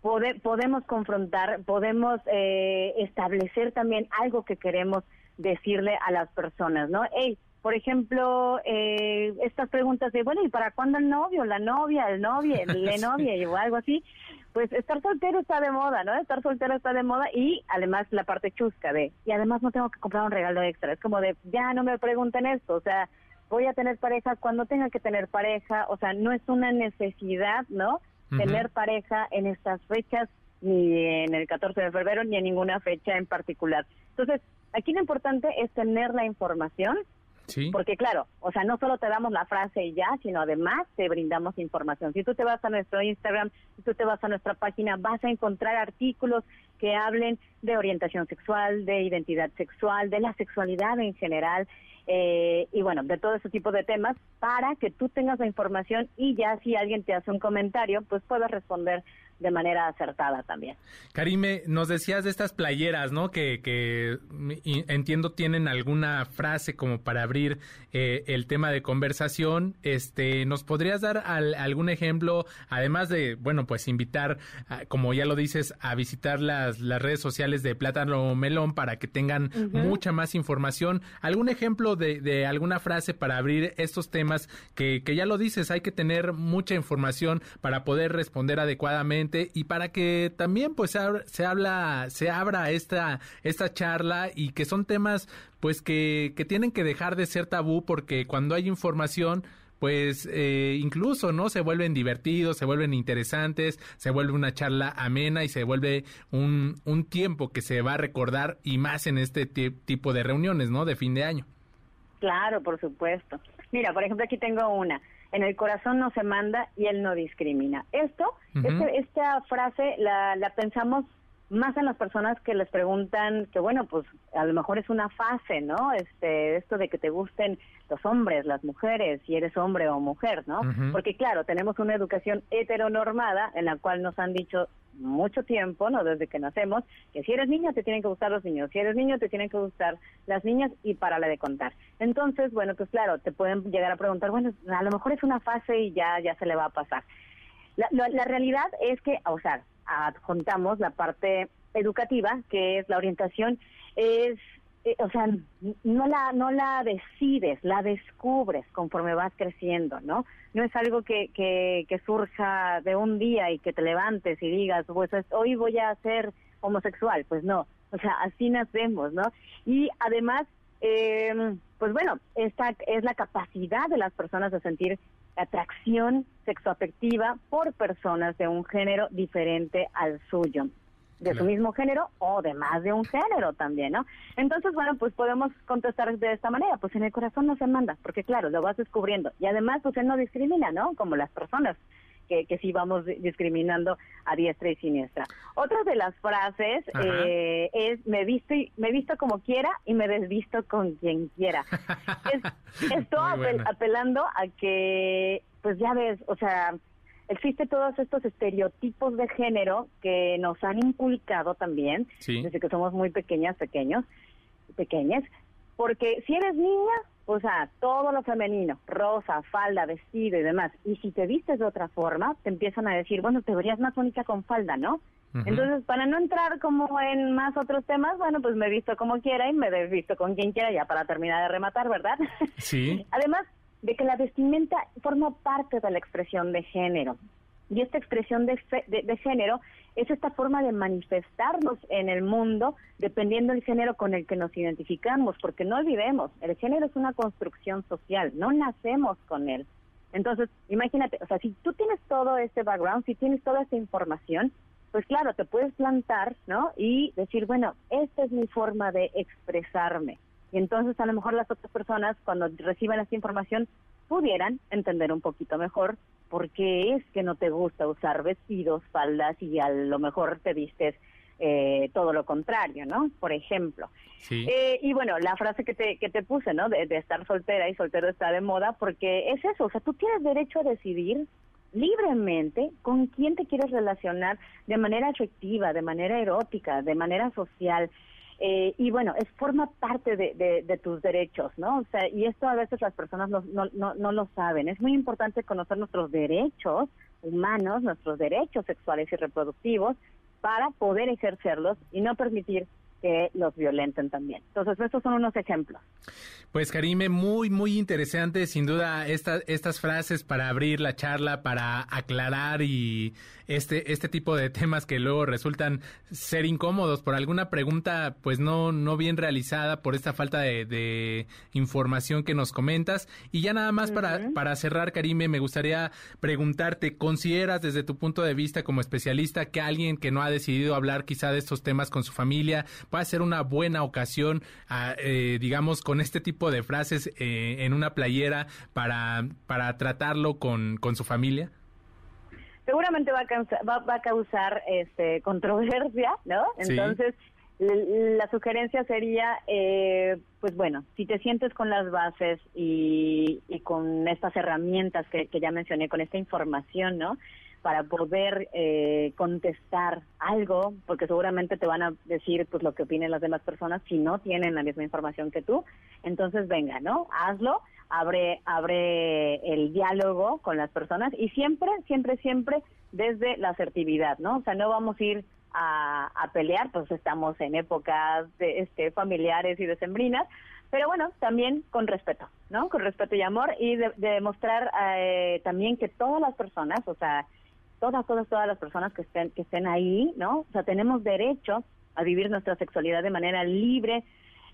podemos confrontar, podemos eh, establecer también algo que queremos decirle a las personas, ¿no? Hey, por ejemplo, eh, estas preguntas de, bueno, ¿y para cuándo el novio, la novia, el novio, la novia o algo así? Pues estar soltero está de moda, ¿no? Estar soltero está de moda y además la parte chusca de, y además no tengo que comprar un regalo extra, es como de, ya no me pregunten esto, o sea, voy a tener pareja cuando tenga que tener pareja, o sea, no es una necesidad, ¿no? Tener pareja en estas fechas, ni en el 14 de febrero, ni en ninguna fecha en particular. Entonces, aquí lo importante es tener la información, Sí. Porque claro, o sea, no solo te damos la frase y ya, sino además te brindamos información. Si tú te vas a nuestro Instagram, si tú te vas a nuestra página, vas a encontrar artículos que hablen de orientación sexual, de identidad sexual, de la sexualidad en general, eh, y bueno, de todo ese tipo de temas para que tú tengas la información y ya si alguien te hace un comentario, pues puedas responder de manera acertada también. Karime, nos decías de estas playeras, ¿no? Que, que entiendo tienen alguna frase como para abrir eh, el tema de conversación. Este, ¿nos podrías dar algún ejemplo, además de, bueno, pues invitar, como ya lo dices, a visitar las, las redes sociales de Plátano Melón para que tengan mucha más información? ¿Algún ejemplo de, de, alguna frase para abrir estos temas que, que ya lo dices, hay que tener mucha información para poder responder adecuadamente? Y para que también pues se, habla se abra esta esta charla y que son temas pues que, que tienen que dejar de ser tabú porque cuando hay información pues eh, incluso no se vuelven divertidos, se vuelven interesantes, se vuelve una charla amena y se vuelve un, un tiempo que se va a recordar y más en este tipo de reuniones, ¿no? De fin de año. Claro, por supuesto. Mira, por ejemplo, aquí tengo una en el corazón no se manda y él no discrimina. Esto, este, esta frase la, la pensamos más en las personas que les preguntan que bueno pues a lo mejor es una fase no este esto de que te gusten los hombres las mujeres si eres hombre o mujer no porque claro tenemos una educación heteronormada en la cual nos han dicho mucho tiempo no desde que nacemos que si eres niña te tienen que gustar los niños si eres niño te tienen que gustar las niñas y para la de contar. Entonces bueno pues claro te pueden llegar a preguntar bueno a lo mejor es una fase y ya ya se le va a pasar. La, la realidad es que o sea adjuntamos la parte educativa, que es la orientación, es eh, o sea, no la, no la decides, la descubres conforme vas creciendo, ¿no? No es algo que, que, que surja de un día y que te levantes y digas, pues hoy voy a ser homosexual, pues no, o sea, así nacemos, ¿no? Y además, eh, pues bueno, esta es la capacidad de las personas de sentir atracción sexoafectiva por personas de un género diferente al suyo de su mismo género o de más de un género también, ¿no? Entonces, bueno, pues podemos contestar de esta manera, pues en el corazón no se manda, porque claro, lo vas descubriendo. Y además, pues él no discrimina, ¿no? Como las personas que, que sí vamos discriminando a diestra y siniestra. Otra de las frases eh, es me visto y, me visto como quiera y me desvisto con quien quiera. es, esto apelando a que, pues ya ves, o sea, existe todos estos estereotipos de género que nos han inculcado también desde que somos muy pequeñas, pequeños, pequeñas, porque si eres niña, o sea, todo lo femenino, rosa, falda, vestido y demás, y si te vistes de otra forma, te empiezan a decir, bueno, te verías más bonita con falda, ¿no? Entonces, para no entrar como en más otros temas, bueno, pues me he visto como quiera y me he visto con quien quiera ya para terminar de rematar, ¿verdad? Sí. Además, de que la vestimenta forma parte de la expresión de género. Y esta expresión de, de, género es esta forma de manifestarnos en el mundo dependiendo del género con el que nos identificamos, porque no olvidemos, el género es una construcción social, no nacemos con él. Entonces, imagínate, o sea, si tú tienes todo este background, si tienes toda esta información, pues claro, te puedes plantar, ¿no? Y decir, bueno, esta es mi forma de expresarme. Y entonces a lo mejor las otras personas cuando reciban esta información pudieran entender un poquito mejor por qué es que no te gusta usar vestidos, faldas y a lo mejor te vistes eh, todo lo contrario, ¿no? Por ejemplo. Eh, y bueno, la frase que te, que te puse, ¿no? De, de, estar soltera y soltero está de moda, porque es eso, o sea, tú tienes derecho a decidir libremente con quién te quieres relacionar de manera afectiva, de manera erótica, de manera social. Eh, y bueno, es forma parte de, de, tus derechos, ¿no? O sea, y esto a veces las personas no, no, no, no lo saben. Es muy importante conocer nuestros derechos humanos, nuestros derechos sexuales y reproductivos, para poder ejercerlos y no permitir que los violenten también. Entonces, estos son unos ejemplos. Pues Karime, muy, muy interesante, sin duda, esta, estas frases para abrir la charla, para aclarar y este, este tipo de temas que luego resultan ser incómodos por alguna pregunta, pues no, no bien realizada, por esta falta de, información que nos comentas. Y ya nada más para, para cerrar, Karime, me gustaría preguntarte, ¿consideras desde tu punto de vista como especialista que alguien que no ha decidido hablar quizá de estos temas con su familia va a ser una buena ocasión, eh, digamos, con este tipo de frases eh, en una playera para, para tratarlo con, con su familia? Seguramente va a causar, va, a causar este, controversia, ¿no? Entonces, la sugerencia sería, eh, pues bueno, si te sientes con las bases y, y con estas herramientas que, que ya mencioné, con esta información, ¿no? para poder eh, contestar algo, porque seguramente te van a decir pues lo que opinen las demás personas si no tienen la misma información que tú. Entonces, venga, ¿no? Hazlo, abre, abre el diálogo con las personas y siempre, siempre, siempre desde la asertividad, ¿no? O sea, no vamos a ir a, a pelear, pues estamos en épocas de, este, familiares y decembrinas, pero bueno, también con respeto, ¿no? Con respeto y amor y de, demostrar eh, también que todas las personas, o sea, todas, todas, todas las personas que estén, que estén ahí, ¿no? O sea, tenemos derecho a vivir nuestra sexualidad de manera libre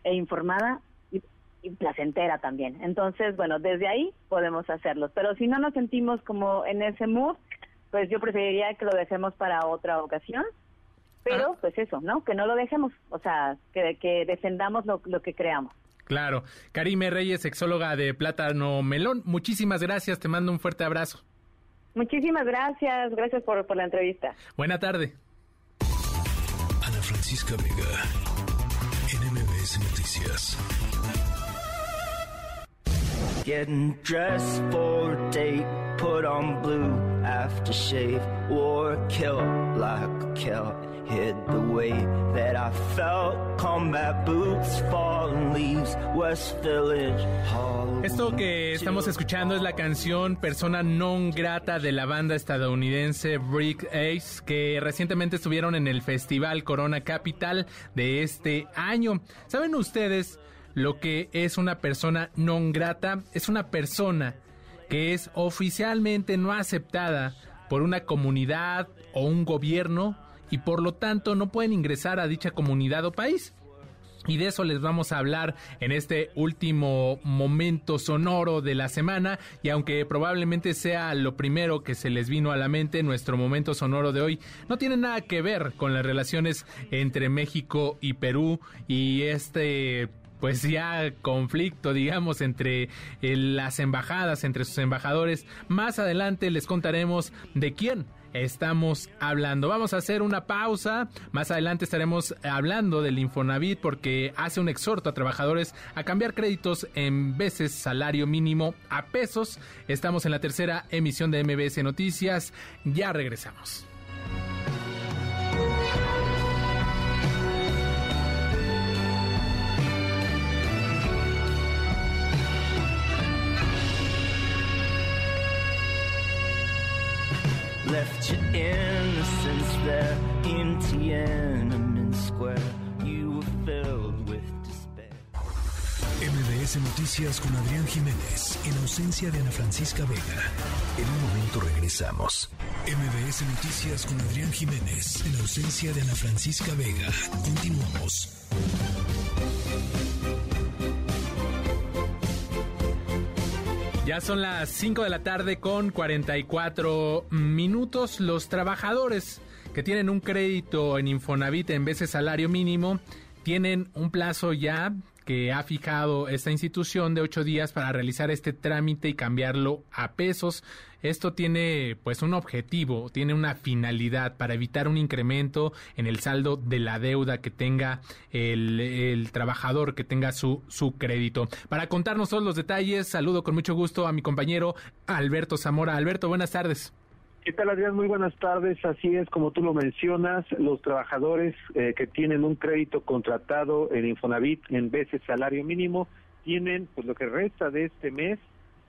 e informada y, placentera también. Entonces, bueno, desde ahí podemos hacerlo. Pero si no nos sentimos como en ese mood, pues yo preferiría que lo dejemos para otra ocasión. Pero, ah. pues eso, ¿no? Que no lo dejemos, o sea, que, que defendamos lo, lo que creamos. Claro. Karime Reyes, sexóloga de Plátano Melón, muchísimas gracias, te mando un fuerte abrazo. Muchísimas gracias, gracias por, por la entrevista. Buena tarde. Ana Francisca Vega, NMBS Noticias. Getting dressed for a date, put on blue. aftershave, wore a kilt like a kilt. Hid the way that I felt. Combat boots, fallen leaves, West Village, Hall. Esto que estamos escuchando es la canción Persona Non Grata de la banda estadounidense Brick Ace, que recientemente estuvieron en el Festival Corona Capital de este año. ¿Saben ustedes lo que es una persona non grata? Es una persona que es oficialmente no aceptada por una comunidad o un gobierno y por lo tanto no pueden ingresar a dicha comunidad o país. Y de eso les vamos a hablar en este último momento sonoro de la semana. Y aunque probablemente sea lo primero que se les vino a la mente, nuestro momento sonoro de hoy no tiene nada que ver con las relaciones entre México y Perú y este pues ya conflicto, digamos, entre eh, las embajadas, entre sus embajadores. Más adelante les contaremos de quién estamos hablando. Vamos a hacer una pausa. Más adelante estaremos hablando del Infonavit porque hace un exhorto a trabajadores a cambiar créditos en veces salario mínimo a pesos. Estamos en la tercera emisión de MBS Noticias. Ya regresamos. Left your innocence there in Tiananmen Square. MBS Noticias con Adrián Jiménez, en ausencia de Ana Francisca Vega. En un momento regresamos. MBS Noticias con Adrián Jiménez, en ausencia de Ana Francisca Vega. Continuamos. Ya son las 5 de la tarde con 44 minutos. Los trabajadores que tienen un crédito en Infonavit en vez de salario mínimo tienen un plazo ya que ha fijado esta institución de ocho días para realizar este trámite y cambiarlo a pesos. Esto tiene pues un objetivo, tiene una finalidad para evitar un incremento en el saldo de la deuda que tenga el, trabajador, que tenga su, su crédito. Para contarnos todos los detalles, saludo con mucho gusto a mi compañero Alberto Zamora. Alberto, buenas tardes. ¿Qué tal, Adrián? Muy buenas tardes. Así es, como tú lo mencionas, los trabajadores eh, que tienen un crédito contratado en Infonavit en veces salario mínimo tienen pues lo que resta de este mes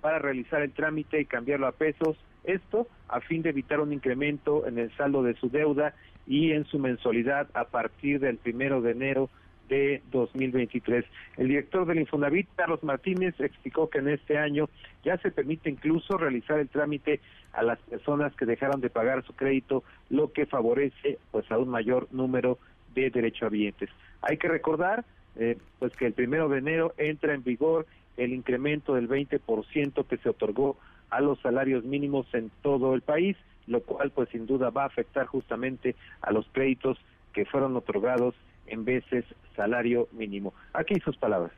para realizar el trámite y cambiarlo a pesos. Esto a fin de evitar un incremento en el saldo de su deuda y en su mensualidad a partir del primero de enero de 2023. El director del Infonavit, Carlos Martínez, explicó que en este año ya se permite incluso realizar el trámite a las personas que dejaron de pagar su crédito, lo que favorece pues a un mayor número de derechohabientes. Hay que recordar eh, pues que el primero de enero entra en vigor el incremento del 20% que se otorgó a los salarios mínimos en todo el país, lo cual pues sin duda va a afectar justamente a los créditos que fueron otorgados en veces salario mínimo. Aquí sus palabras.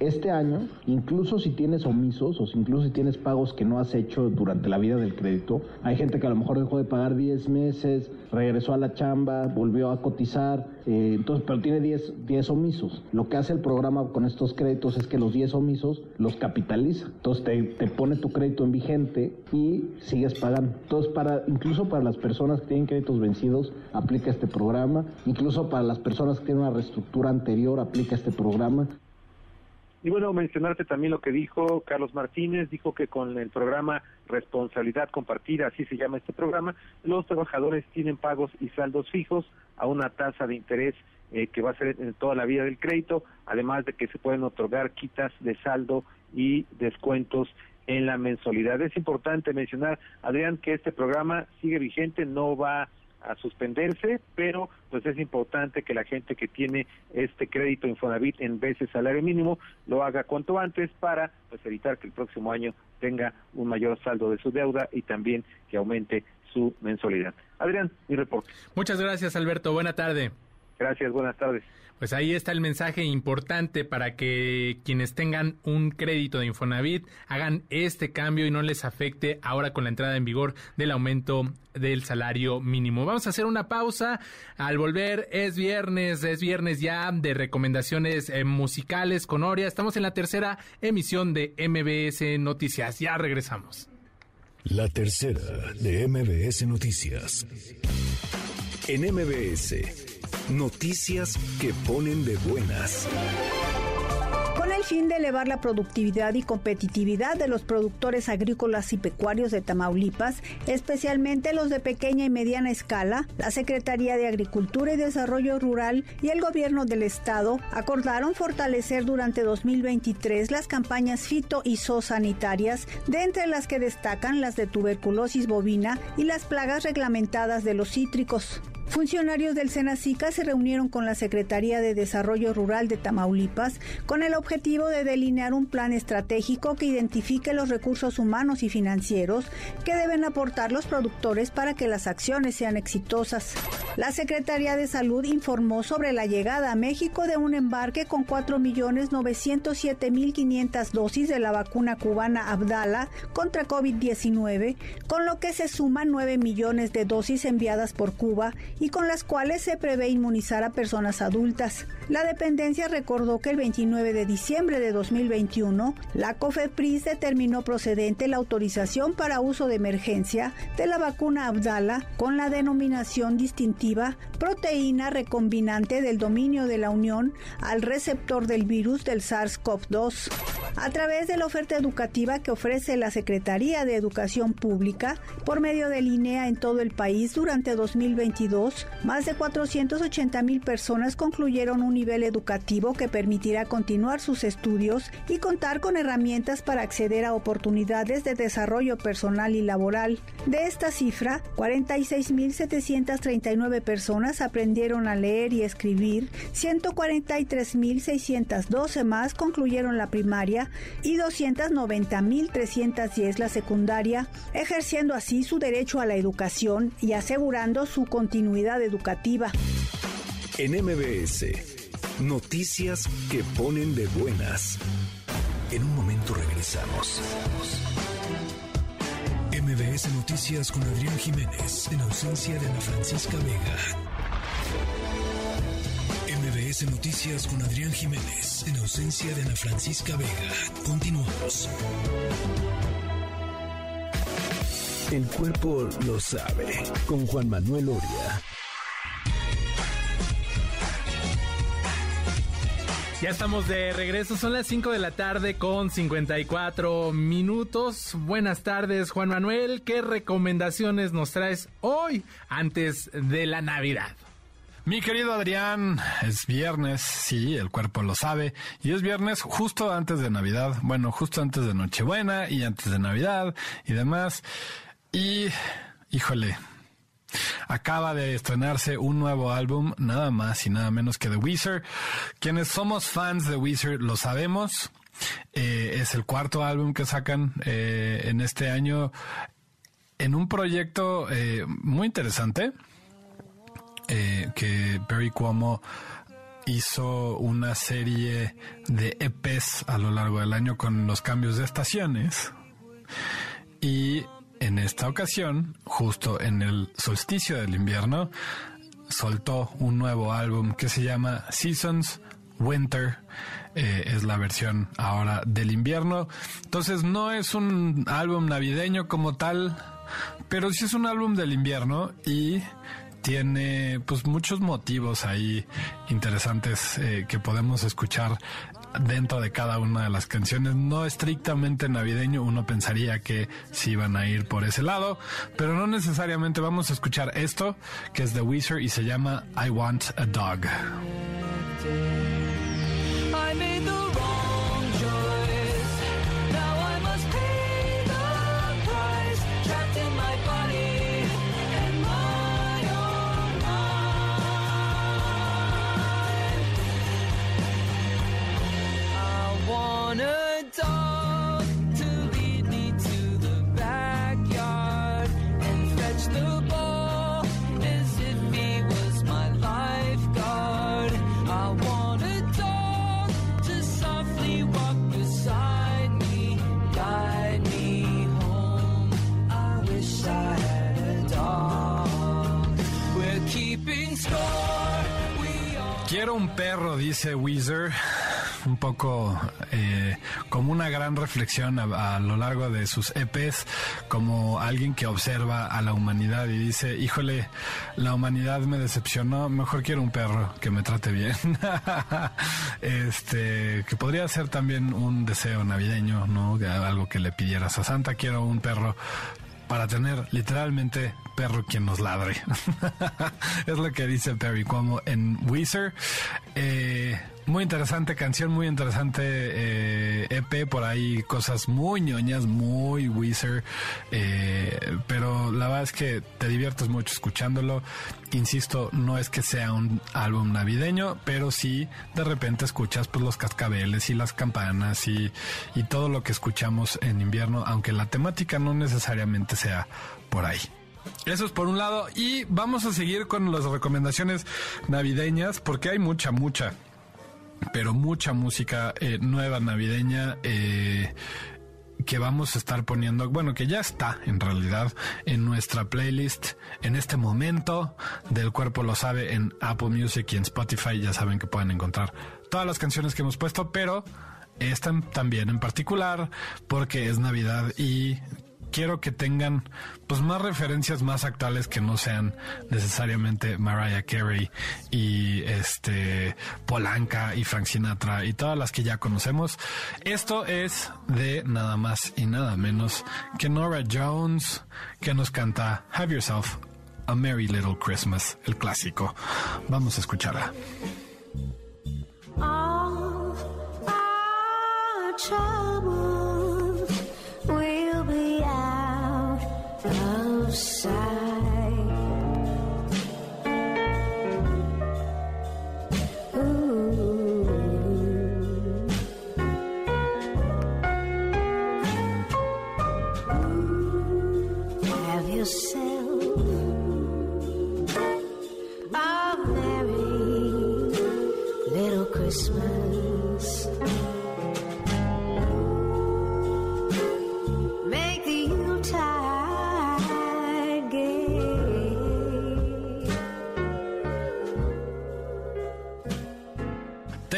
Este año, incluso si tienes omisos o incluso si tienes pagos que no has hecho durante la vida del crédito, hay gente que a lo mejor dejó de pagar 10 meses, regresó a la chamba, volvió a cotizar, eh, entonces, pero tiene 10, 10 omisos. Lo que hace el programa con estos créditos es que los 10 omisos los capitaliza. Entonces te, te pone tu crédito en vigente y sigues pagando. Entonces, para, incluso para las personas que tienen créditos vencidos, aplica este programa. Incluso para las personas que tienen una reestructura anterior, aplica este programa. Y bueno, mencionarte también lo que dijo Carlos Martínez, dijo que con el programa Responsabilidad Compartida, así se llama este programa, los trabajadores tienen pagos y saldos fijos a una tasa de interés eh, que va a ser en toda la vida del crédito, además de que se pueden otorgar quitas de saldo y descuentos en la mensualidad. Es importante mencionar, Adrián, que este programa sigue vigente, no va a suspenderse, pero pues es importante que la gente que tiene este crédito Infonavit en veces salario mínimo lo haga cuanto antes para pues evitar que el próximo año tenga un mayor saldo de su deuda y también que aumente su mensualidad. Adrián, mi reporte. Muchas gracias, Alberto. Buena tarde. Gracias, buenas tardes. Pues ahí está el mensaje importante para que quienes tengan un crédito de Infonavit hagan este cambio y no les afecte ahora con la entrada en vigor del aumento del salario mínimo. Vamos a hacer una pausa. Al volver es viernes, es viernes ya de recomendaciones eh, musicales con Oria. Estamos en la tercera emisión de MBS Noticias. Ya regresamos. La tercera de MBS Noticias. En MBS, noticias que ponen de buenas con el fin de elevar la productividad y competitividad de los productores agrícolas y pecuarios de Tamaulipas, especialmente los de pequeña y mediana escala, la Secretaría de Agricultura y Desarrollo Rural y el Gobierno del Estado acordaron fortalecer durante 2023 las campañas fito y zoosanitarias, de entre las que destacan las de tuberculosis bovina y las plagas reglamentadas de los cítricos. Funcionarios del Senacica se reunieron con la Secretaría de Desarrollo Rural de Tamaulipas con el objetivo de delinear un plan estratégico que identifique los recursos humanos y financieros que deben aportar los productores para que las acciones sean exitosas. La Secretaría de Salud informó sobre la llegada a México de un embarque con 4.907.500 dosis de la vacuna cubana Abdala contra COVID-19, con lo que se suman 9 millones de dosis enviadas por Cuba y con las cuales se prevé inmunizar a personas adultas. La dependencia recordó que el 29 de diciembre de 2021, la COFEPRIS determinó procedente la autorización para uso de emergencia de la vacuna Abdala con la denominación distintiva proteína recombinante del dominio de la Unión al receptor del virus del SARS-CoV-2. A través de la oferta educativa que ofrece la Secretaría de Educación Pública por medio de línea en todo el país durante 2022, más de 480 mil personas concluyeron un nivel educativo que permitirá continuar sus estudios y contar con herramientas para acceder a oportunidades de desarrollo personal y laboral. De esta cifra, 46.739 personas aprendieron a leer y escribir, 143.612 más concluyeron la primaria y 290.310 la secundaria, ejerciendo así su derecho a la educación y asegurando su continuidad educativa. En MBS, noticias que ponen de buenas. En un momento regresamos. MBS Noticias con Adrián Jiménez, en ausencia de Ana Francisca Vega. MBS Noticias con Adrián Jiménez, en ausencia de Ana Francisca Vega. Continuamos. El cuerpo lo sabe, con Juan Manuel Oria. Ya estamos de regreso, son las 5 de la tarde con 54 minutos. Buenas tardes, Juan Manuel. ¿Qué recomendaciones nos traes hoy antes de la Navidad? Mi querido Adrián, es viernes, sí, el cuerpo lo sabe, y es viernes justo antes de Navidad, bueno, justo antes de Nochebuena y antes de Navidad y demás. Y, híjole, Acaba de estrenarse un nuevo álbum, nada más y nada menos que The Weezer. Quienes somos fans de Weezer lo sabemos. Eh, es el cuarto álbum que sacan eh, en este año en un proyecto eh, muy interesante que Barry Cuomo hizo una serie de EPs a lo largo del año con los cambios de estaciones y en esta ocasión, justo en el solsticio del invierno, soltó un nuevo álbum que se llama Seasons Winter. Eh, es la versión ahora del invierno. Entonces no es un álbum navideño como tal, pero sí es un álbum del invierno y tiene pues muchos motivos ahí interesantes eh, que podemos escuchar dentro de cada una de las canciones. No estrictamente navideño, uno pensaría que sí iban a ir por ese lado, pero no necesariamente. Vamos a escuchar esto, que es The Weezer y se llama I Want a Dog. Quiero un perro, dice Weezer. un poco eh, como una gran reflexión a, a, lo largo de sus EPs, como alguien que observa a la humanidad y dice, híjole, la humanidad me decepcionó, mejor quiero un perro que me trate bien. este, que podría ser también un deseo navideño, ¿no? Algo que le pidieras a Santa, quiero un perro para tener literalmente perro quien nos ladre. es lo que dice Perry como en Weezer. Eh, muy interesante canción, muy interesante eh, EP, por ahí cosas muy ñoñas, muy Weezer, eh, pero la verdad es que te diviertes mucho escuchándolo. Insisto, no es que sea un álbum navideño, pero sí de repente escuchas pues los cascabeles y las campanas y, y todo lo que escuchamos en invierno, aunque la temática no necesariamente sea por ahí. Eso es por un lado. Y vamos a seguir con las recomendaciones navideñas porque hay mucha, mucha pero mucha música eh, nueva navideña eh, que vamos a estar poniendo, bueno, que ya está en realidad en nuestra playlist en este momento del cuerpo lo sabe en Apple Music y en Spotify, ya saben que pueden encontrar todas las canciones que hemos puesto, pero esta también en particular porque es Navidad y quiero que tengan pues más referencias más actuales que no sean necesariamente Mariah Carey y este Polanca y Frank Sinatra y todas las que ya conocemos. Esto es de nada más y nada menos que Nora Jones que nos canta Have Yourself a Merry Little Christmas, el clásico. Vamos a escucharla. sad.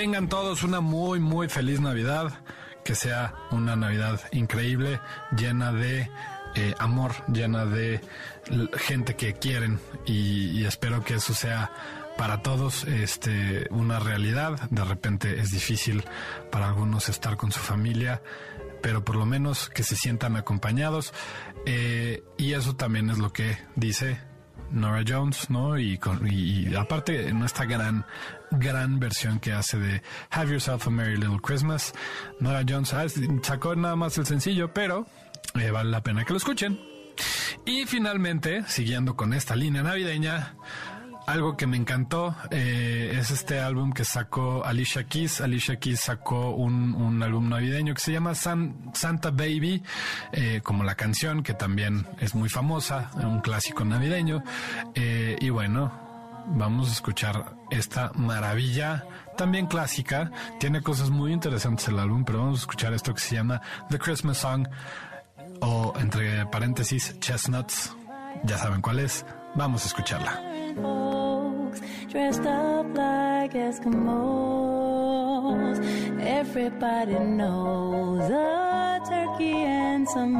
Tengan todos una muy, muy feliz Navidad. Que sea una Navidad increíble, llena de eh, amor, llena de gente que quieren y, espero que eso sea para todos este una realidad. De repente es difícil para algunos estar con su familia, pero por lo menos que se sientan acompañados Eh, y eso también es lo que dice Nora Jones, ¿no? Y, con, y aparte en esta gran, gran versión que hace de Have Yourself a Merry Little Christmas, Nora Jones ah, sacó nada más el sencillo, pero eh, vale la pena que lo escuchen. Y finalmente, siguiendo con esta línea navideña, algo que me encantó eh, es este álbum que sacó Alicia Keys. Alicia Keys sacó un, un álbum navideño que se llama San- Santa Baby, eh, como la canción, que también es muy famosa, un clásico navideño. Eh, y bueno, vamos a escuchar esta maravilla, también clásica. Tiene cosas muy interesantes el álbum, pero vamos a escuchar esto que se llama The Christmas Song, o entre paréntesis, Chestnuts. Ya saben cuál es. Vamos a escucharla. Everybody knows turkey and some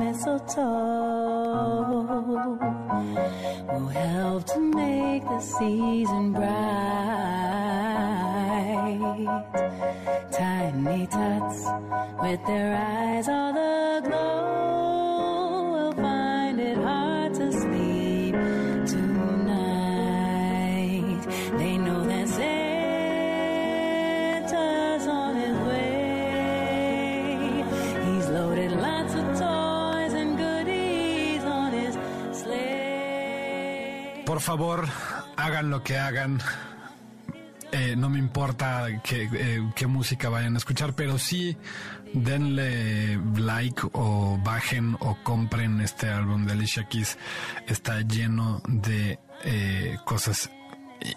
will help to make the season bright. Tiny tots with their eyes all aglow Por favor, hagan lo que hagan. Eh, no me importa qué, eh, qué música vayan a escuchar, pero sí denle like o bajen o compren este álbum de Alicia Keys. Está lleno de eh, cosas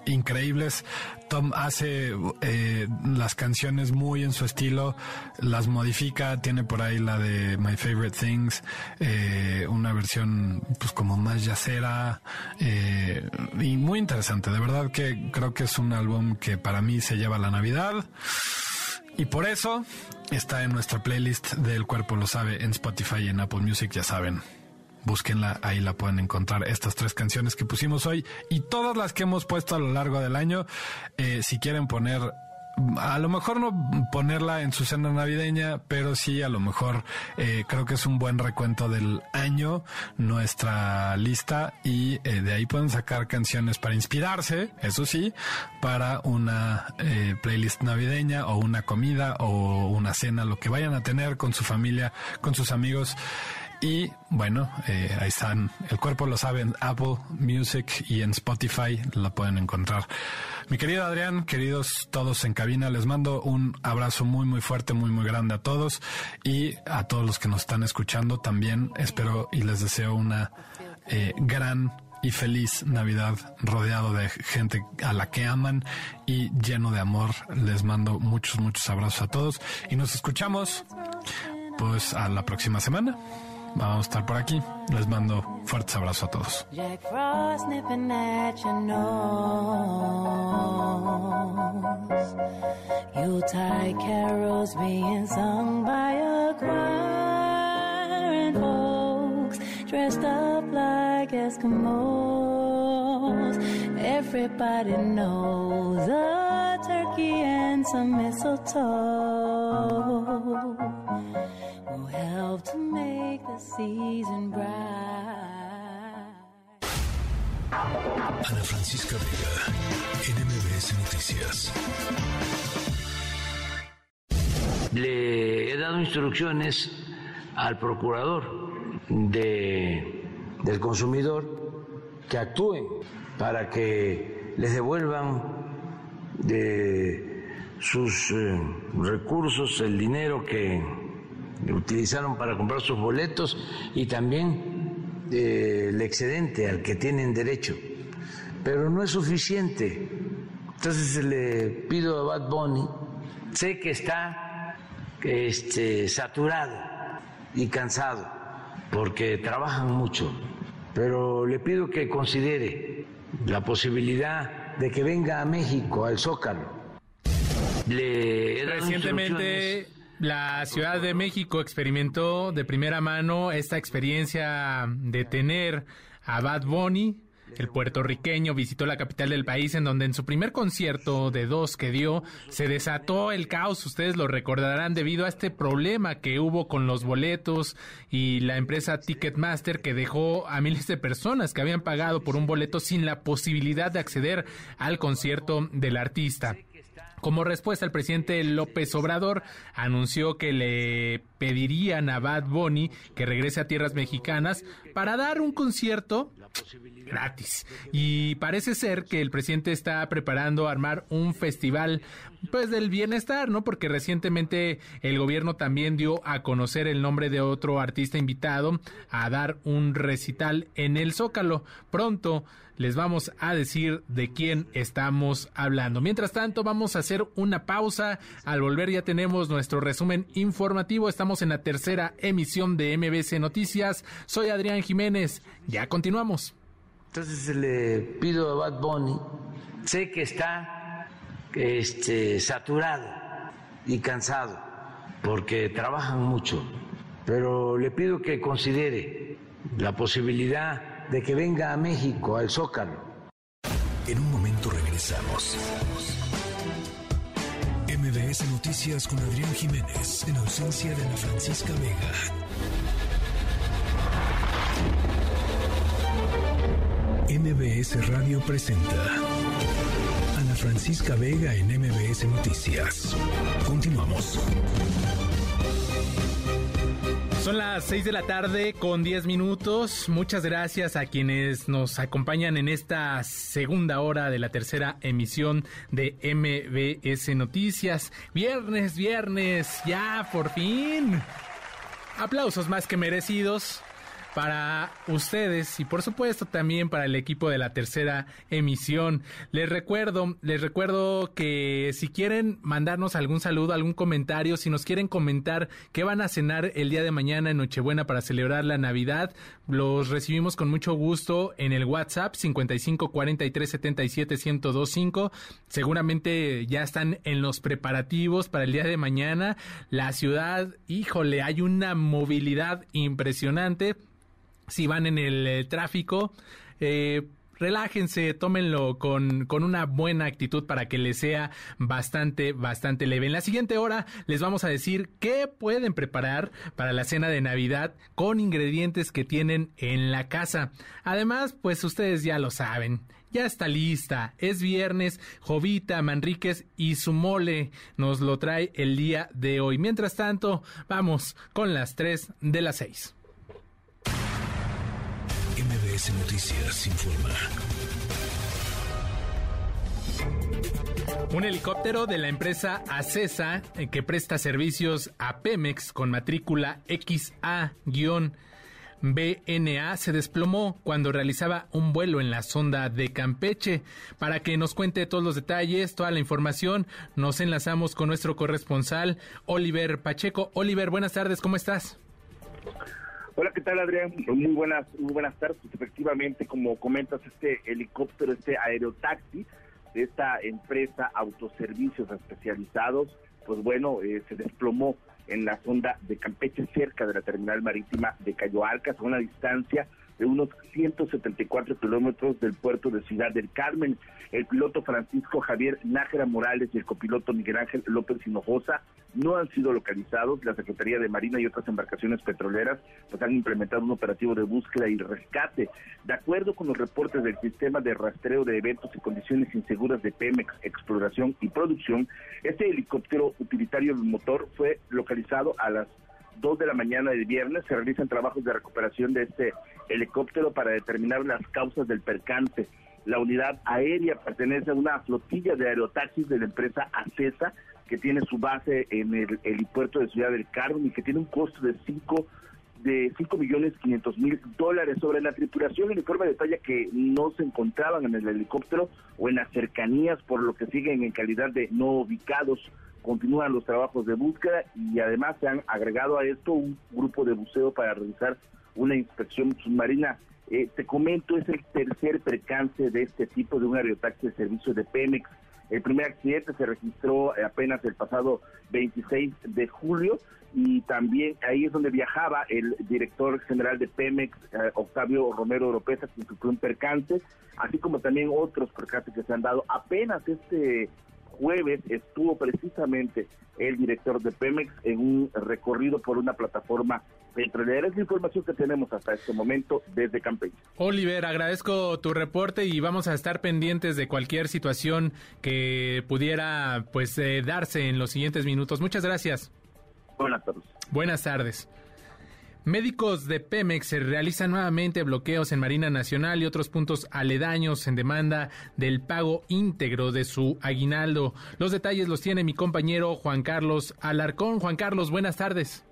increíbles. Tom hace eh, las canciones muy en su estilo, las modifica, tiene por ahí la de My Favorite Things, eh, una versión pues como más yacera eh, y muy interesante. De verdad que creo que es un álbum que para mí se lleva la Navidad Y por eso está en nuestra playlist del Cuerpo Lo Sabe en Spotify y en Apple Music, ya saben. Búsquenla, ahí la pueden encontrar. Estas tres canciones que pusimos hoy y todas las que hemos puesto a lo largo del año. Eh, si quieren poner a lo mejor no ponerla en su cena navideña, pero sí a lo mejor eh, creo que es un buen recuento del año nuestra lista y eh, de ahí pueden sacar canciones para inspirarse, eso sí, para una eh, playlist navideña o una comida o una cena, lo que vayan a tener con su familia, con sus amigos. Y bueno, eh, ahí están. El cuerpo lo sabe en Apple Music y en Spotify la pueden encontrar. Mi querido Adrián, queridos todos en cabina, les mando un abrazo muy, muy fuerte, muy, muy grande a todos y a todos los que nos están escuchando también. Espero y les deseo una eh, gran y feliz Navidad rodeado de gente a la que aman y lleno de amor. Les mando muchos, muchos abrazos a todos y nos escuchamos pues a la próxima semana. Vamos a estar por aquí. Les mando fuertes abrazos a todos. Jack Frost nipping at your nose. Yuletide carols being sung by a choir and folks dressed up like Eskimos. Everybody knows a turkey and some mistletoe will help to make the season bright. Ana Francisca Vega, NMBS Noticias. Le he dado instrucciones al procurador de, del consumidor que actúen para que les devuelvan de sus eh, recursos el dinero que utilizaron para comprar sus boletos y también eh, el excedente al que tienen derecho. Pero no es suficiente. Entonces le pido a Bad Bunny, sé que está este, saturado y cansado porque trabajan mucho, pero le pido que considere la posibilidad de que venga a México, al Zócalo. Le Recientemente. La Ciudad de México experimentó de primera mano esta experiencia de tener a Bad Bunny. El puertorriqueño visitó la capital del país en donde en su primer concierto de dos que dio se desató el caos, ustedes lo recordarán debido a este problema que hubo con los boletos y la empresa Ticketmaster que dejó a miles de personas que habían pagado por un boleto sin la posibilidad de acceder al concierto del artista. Como respuesta, el presidente López Obrador anunció que le pedirían a Bad Bunny que regrese a tierras mexicanas para dar un concierto gratis. Y parece ser que el presidente está preparando armar un festival pues del bienestar, ¿no? Porque recientemente el gobierno también dio a conocer el nombre de otro artista invitado a dar un recital en el Zócalo. Pronto les vamos a decir de quién estamos hablando. Mientras tanto, vamos a hacer una pausa. Al volver ya tenemos nuestro resumen informativo. Estamos en la tercera emisión de MBC Noticias. Soy Adrián Jiménez. Ya continuamos. Entonces le pido a Bad Bunny, sé que está este, saturado y cansado porque trabajan mucho, pero le pido que considere la posibilidad de que venga a México, al Zócalo. En un momento regresamos. MBS Noticias con Adrián Jiménez, en ausencia de Ana Francisca Vega. MBS Radio presenta Ana Francisca Vega en MBS Noticias. Continuamos. Son las 6 de la tarde con 10 minutos. Muchas gracias a quienes nos acompañan en esta segunda hora de la tercera emisión de MBS Noticias. Viernes, viernes, ya por fin. Aplausos más que merecidos. Para ustedes y por supuesto también para el equipo de la tercera emisión. Les recuerdo, les recuerdo que si quieren mandarnos algún saludo, algún comentario, si nos quieren comentar qué van a cenar el día de mañana en Nochebuena para celebrar la Navidad, los recibimos con mucho gusto en el WhatsApp 55 43 77 1025. Seguramente ya están en los preparativos para el día de mañana. La ciudad, híjole, hay una movilidad impresionante si van en el eh, tráfico, eh, relájense, tómenlo con, con, una buena actitud para que les sea bastante, bastante leve. En la siguiente hora les vamos a decir qué pueden preparar para la cena de Navidad con ingredientes que tienen en la casa. Además, pues ustedes ya lo saben. Ya está lista. Es viernes. Jovita Manríquez y su mole nos lo trae el día de hoy. Mientras tanto, vamos con las 3 de las 6. MBS Noticias informa. Un helicóptero de la empresa ACESA, eh, que presta servicios a Pemex con matrícula XA-BNA, se desplomó cuando realizaba un vuelo en la sonda de Campeche. Para que nos cuente todos los detalles, toda la información, nos enlazamos con nuestro corresponsal, Oliver Pacheco. Oliver, buenas tardes, ¿cómo estás? Hola, ¿qué tal, Adrián? Muy buenas, muy buenas tardes. Pues, efectivamente, como comentas, este helicóptero, este aerotaxi de esta empresa Autoservicios Especializados, pues bueno, eh, se desplomó en la sonda de Campeche, cerca de la terminal marítima de Cayo Arcas, a una distancia de unos 174 kilómetros del puerto de Ciudad del Carmen. El piloto Francisco Javier Nájera Morales y el copiloto Miguel Ángel López Hinojosa no han sido localizados. La Secretaría de Marina y otras embarcaciones petroleras pues, han implementado un operativo de búsqueda y rescate. De acuerdo con los reportes del sistema de rastreo de eventos y condiciones inseguras de Pemex, Exploración y Producción, este helicóptero utilitario del motor fue localizado a las 2 de la mañana del viernes. Se realizan trabajos de recuperación de este helicóptero para determinar las causas del percance. La unidad aérea pertenece a una flotilla de aerotaxis de la empresa ACESA, que tiene su base en el helipuerto de Ciudad del Carmen y que tiene un costo de 5 de 5 millones 500 mil dólares. Sobre la tripulación, el informe detalla que no se encontraban en el helicóptero o en las cercanías, por lo que siguen en calidad de no ubicados. Continúan los trabajos de búsqueda y además se han agregado a esto un grupo de buceo para realizar una inspección submarina. Eh, te comento, es el tercer percance de este tipo de un aerotaxi de servicio de Pemex. El primer accidente se registró apenas el pasado 26 de julio y también ahí es donde viajaba el director general de Pemex, eh, Octavio Romero Oropesa, que sufrió un percance, así como también otros percances que se han dado. Apenas este jueves estuvo precisamente el director de Pemex en un recorrido por una plataforma petrolera. Es la información que tenemos hasta este momento desde Campeche. Oliver, agradezco tu reporte y vamos a estar pendientes de cualquier situación que pudiera pues eh, darse en los siguientes minutos. Muchas gracias. Buenas tardes. Buenas tardes. Médicos de Pemex realizan nuevamente bloqueos en Marina Nacional y otros puntos aledaños en demanda del pago íntegro de su aguinaldo. Los detalles los tiene mi compañero Juan Carlos Alarcón. Juan Carlos, buenas tardes.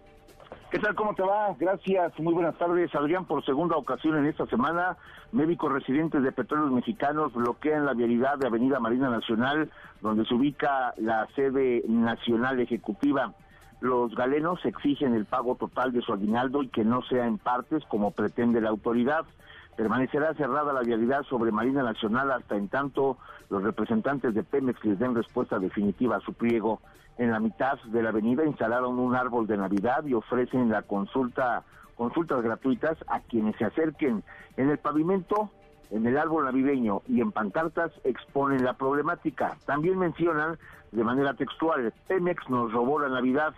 ¿Qué tal? ¿Cómo te va? Gracias. Muy buenas tardes. Adrián, por segunda ocasión en esta semana, médicos residentes de Petróleos Mexicanos bloquean la vialidad de Avenida Marina Nacional, donde se ubica la sede nacional ejecutiva. Los galenos exigen el pago total de su aguinaldo y que no sea en partes como pretende la autoridad. Permanecerá cerrada la vialidad sobre Marina Nacional hasta en tanto los representantes de Pemex les den respuesta definitiva a su pliego. En la mitad de la avenida instalaron un árbol de Navidad y ofrecen la consulta, consultas gratuitas a quienes se acerquen. En el pavimento, en el árbol navideño y en pancartas exponen la problemática. También mencionan de manera textual, Pemex nos robó la Navidad,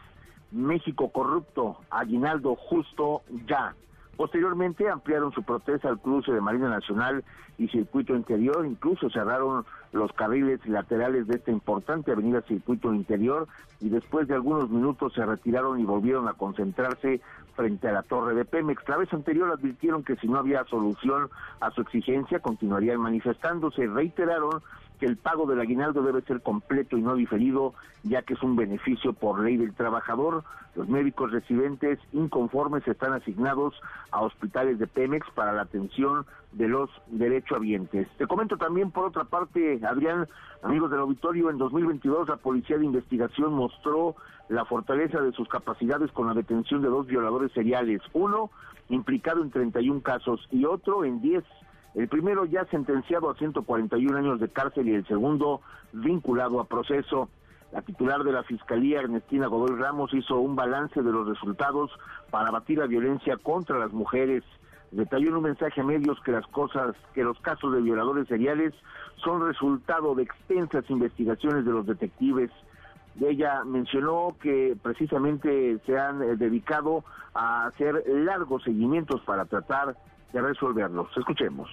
México corrupto, aguinaldo justo ya. Posteriormente ampliaron su protesta al cruce de Marina Nacional y Circuito Interior, incluso cerraron los carriles laterales de esta importante avenida Circuito Interior y después de algunos minutos se retiraron y volvieron a concentrarse frente a la torre de Pemex. La vez anterior advirtieron que si no había solución a su exigencia, continuarían manifestándose. Reiteraron que el pago del aguinaldo debe ser completo y no diferido, ya que es un beneficio por ley del trabajador. Los médicos residentes inconformes están asignados a hospitales de Pemex para la atención de los derechohabientes. Te comento también, por otra parte, Adrián, amigos del auditorio, en 2022 la Policía de Investigación mostró la fortaleza de sus capacidades con la detención de dos violadores seriales, uno implicado en 31 casos y otro en 10 el primero ya sentenciado a 141 años de cárcel y el segundo vinculado a proceso. La titular de la Fiscalía, Ernestina Godoy Ramos, hizo un balance de los resultados para abatir la violencia contra las mujeres. Detalló en un mensaje a medios que las cosas, que los casos de violadores seriales son resultado de extensas investigaciones de los detectives. Ella mencionó que precisamente se han eh, dedicado a hacer largos seguimientos para tratar de resolverlos. Escuchemos.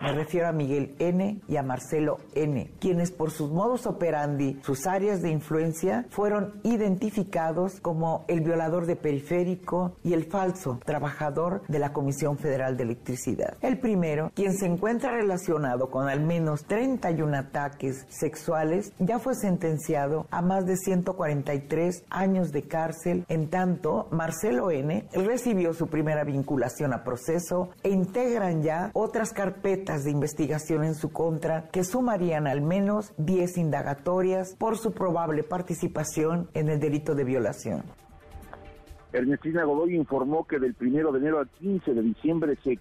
Me refiero a Miguel N. y a Marcelo N., quienes por sus modos operandi, sus áreas de influencia, fueron identificados como el violador de periférico y el falso trabajador de la Comisión Federal de Electricidad. El primero, quien se encuentra relacionado con al menos 31 ataques sexuales, ya fue sentenciado a más de 143 años de cárcel, en tanto Marcelo N. recibió su primera vinculación a proceso e integran ya otras carpetas de investigación en su contra que sumarían al menos 10 indagatorias por su probable participación en el delito de violación. Ernestina Godoy informó que del 1 de enero al 15 de diciembre se,